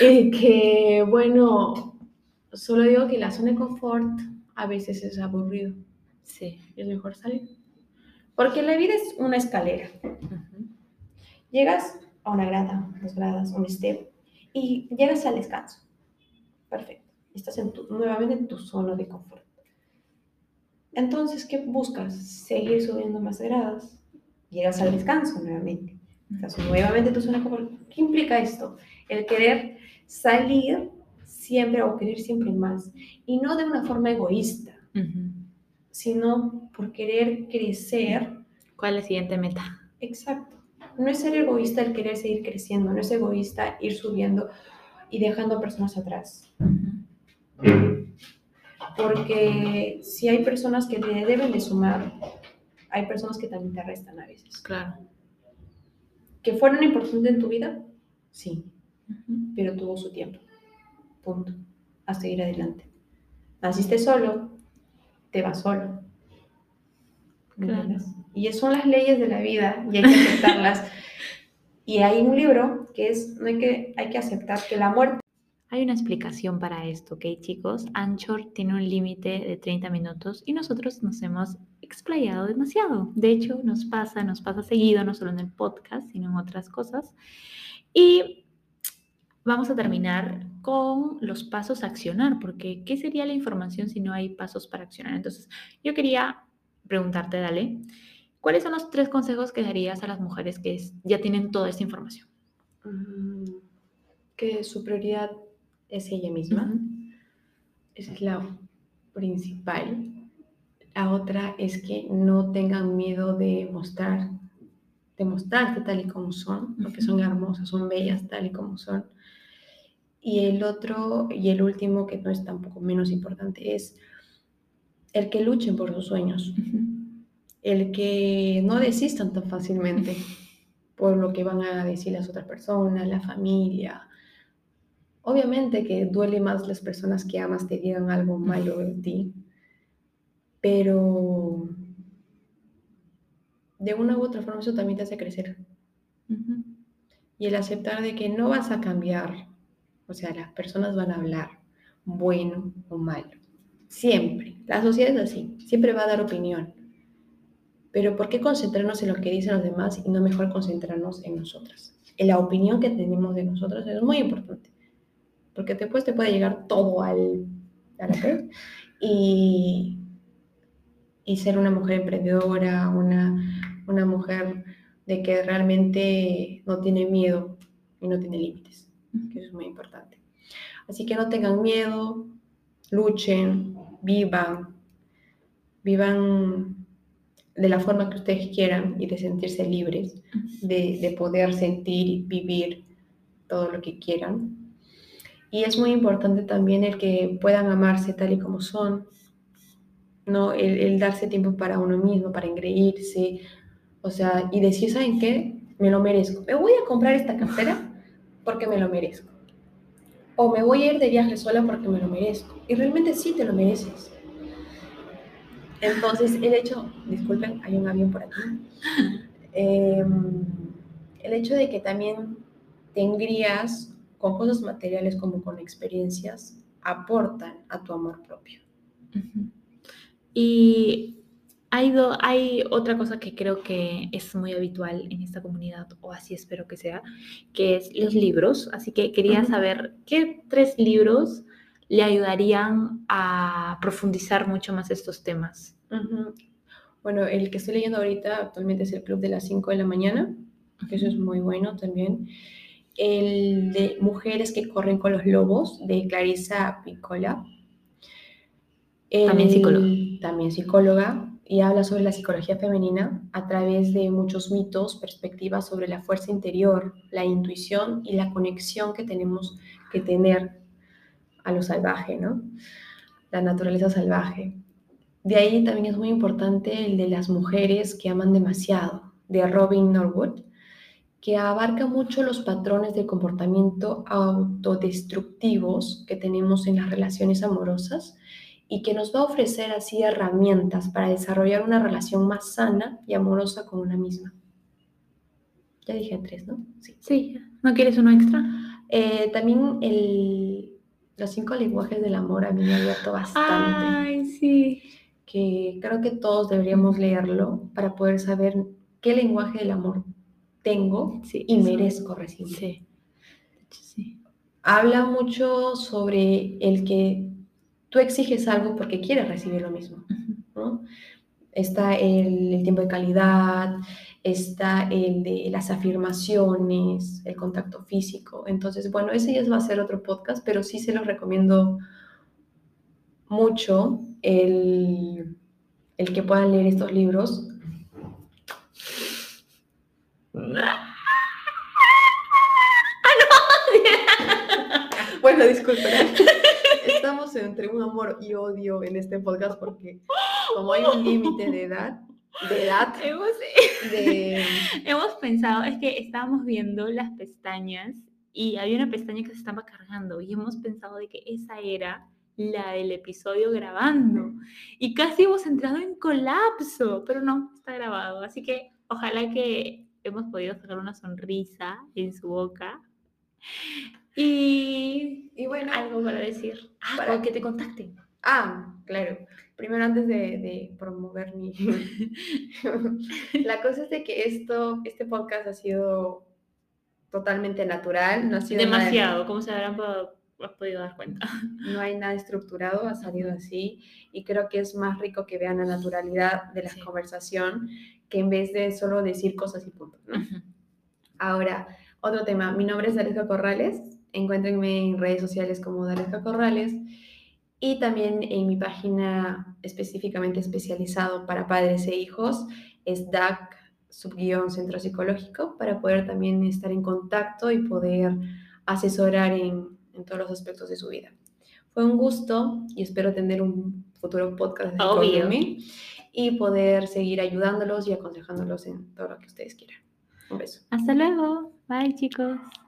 Y (laughs) que, bueno, solo digo que la zona de confort a veces es aburrido. Sí. Es mejor salir. Porque la vida es una escalera. Llegas a una grada, dos gradas, un step, y llegas al descanso. Perfecto. Estás en tu, nuevamente en tu zona de confort. Entonces, ¿qué buscas? Seguir subiendo más gradas. Llegas al descanso nuevamente. Estás nuevamente en tu zona de confort. ¿Qué implica esto? El querer salir siempre o querer siempre más. Y no de una forma egoísta, sino por querer crecer. ¿Cuál es la siguiente meta? Exacto. No es ser egoísta el querer seguir creciendo, no es egoísta ir subiendo y dejando a personas atrás. Porque si hay personas que te deben de sumar, hay personas que también te restan a veces. Claro. ¿Que fueron importantes en tu vida? Sí. Pero tuvo su tiempo. Punto. A seguir adelante. Naciste solo, te vas solo. Y son las leyes de la vida y hay que aceptarlas. (laughs) y hay un libro que es, no hay que, hay que aceptar que la muerte hay una explicación para esto, ¿ok chicos? Anchor tiene un límite de 30 minutos y nosotros nos hemos explayado demasiado. De hecho, nos pasa, nos pasa seguido, no solo en el podcast, sino en otras cosas. Y vamos a terminar con los pasos a accionar, porque ¿qué sería la información si no hay pasos para accionar? Entonces, yo quería preguntarte, Dale, ¿cuáles son los tres consejos que darías a las mujeres que ya tienen toda esta información? Mm, que su prioridad es ella misma. Esa es la principal. La otra es que no tengan miedo de mostrar, de mostrarse tal y como son, porque son hermosas, son bellas tal y como son. Y el otro, y el último, que no es tampoco menos importante, es el que luchen por sus sueños. El que no desistan tan fácilmente (laughs) por lo que van a decir las otras personas, la familia, Obviamente que duele más las personas que amas te digan algo malo de ti, pero de una u otra forma eso también te hace crecer. Y el aceptar de que no vas a cambiar, o sea, las personas van a hablar, bueno o malo, siempre. La sociedad es así, siempre va a dar opinión. Pero ¿por qué concentrarnos en lo que dicen los demás y no mejor concentrarnos en nosotras? En la opinión que tenemos de nosotras es muy importante porque después te puede llegar todo al, a la y, ser una mujer emprendedora, una, una mujer de que realmente no tiene miedo y no tiene límites, que es muy importante. Así que no tengan miedo, luchen, vivan, vivan de la forma que ustedes quieran y de sentirse libres, de, de poder sentir vivir todo lo que quieran y es muy importante también el que puedan amarse tal y como son, ¿no? El, darse tiempo para uno mismo, para engreírse, o sea, y decir, ¿saben qué? Me lo merezco. Me voy a comprar esta cartera porque me lo merezco. O me voy a ir de viaje sola porque me lo merezco. Y realmente sí te lo mereces. Entonces, el hecho, disculpen, hay un avión por aquí. (laughs) Em, el hecho de que también tendrías con cosas materiales como con experiencias, aportan a tu amor propio. Y hay, hay otra cosa que creo que es muy habitual en esta comunidad, o así espero que sea, que es los libros. Así que quería saber qué tres libros le ayudarían a profundizar mucho más estos temas. Bueno, el que estoy leyendo ahorita actualmente es el Club de las 5 de la mañana, que eso es muy bueno también el de Mujeres que corren con los lobos, de Clarissa Piccola. también psicóloga. También psicóloga, y habla sobre la psicología femenina a través de muchos mitos, perspectivas sobre la fuerza interior, la intuición y la conexión que tenemos que tener a lo salvaje, ¿no? La naturaleza salvaje. De ahí también es muy importante el de las mujeres que aman demasiado, de Robin Norwood que abarca mucho los patrones de comportamiento autodestructivos que tenemos en las relaciones amorosas y que nos va a ofrecer así herramientas para desarrollar una relación más sana y amorosa con una misma. Ya dije tres, ¿no? Sí. sí. ¿No quieres uno extra? Eh, también el, los cinco lenguajes del amor a mí me ha abierto bastante. Ay, sí. Que creo que todos deberíamos leerlo para poder saber qué lenguaje del amor tengo y merezco recibir. Sí. Habla mucho sobre el que tú exiges algo porque quieres recibir lo mismo. Está el, tiempo de calidad, está el de las afirmaciones, el contacto físico. Entonces, bueno, ese ya va a ser otro podcast, pero sí se los recomiendo mucho el, el que puedan leer estos libros bueno, disculpen. (laughs) Estamos entre un amor y odio en este podcast porque como hay un límite de edad, de edad, hemos, (laughs) hemos pensado, es que estábamos viendo las pestañas y había una pestaña que se estaba cargando y hemos pensado de que esa era la del episodio grabando y casi hemos entrado en colapso, pero no, está grabado. Así que ojalá que hemos podido sacar una sonrisa en su boca. Y, Y bueno, algo para decir. Ah, Para- que te contacten. Ah, claro. Primero antes de, de promover mi... (laughs) la cosa es de que esto, este podcast ha sido totalmente natural, no ha sido nada- Demasiado, como se habrán po- has podido dar cuenta. (laughs) no hay nada estructurado, ha salido así y creo que es más rico que vean la naturalidad de la Sí. conversación que en vez de solo decir cosas y punto. ¿no? Ahora, otro tema. Mi nombre es Dalesca Corrales. Encuéntrenme en redes sociales como Dalesca Corrales y también en mi página específicamente especializado para padres e hijos es DAC subguión centro psicológico para poder también estar en contacto y poder asesorar en, en todos los aspectos de su vida. Fue un gusto y espero tener un futuro podcast de Obvio. Psicólogo y poder seguir ayudándolos y aconsejándolos en todo lo que ustedes quieran. Un beso. Hasta luego. Bye, chicos.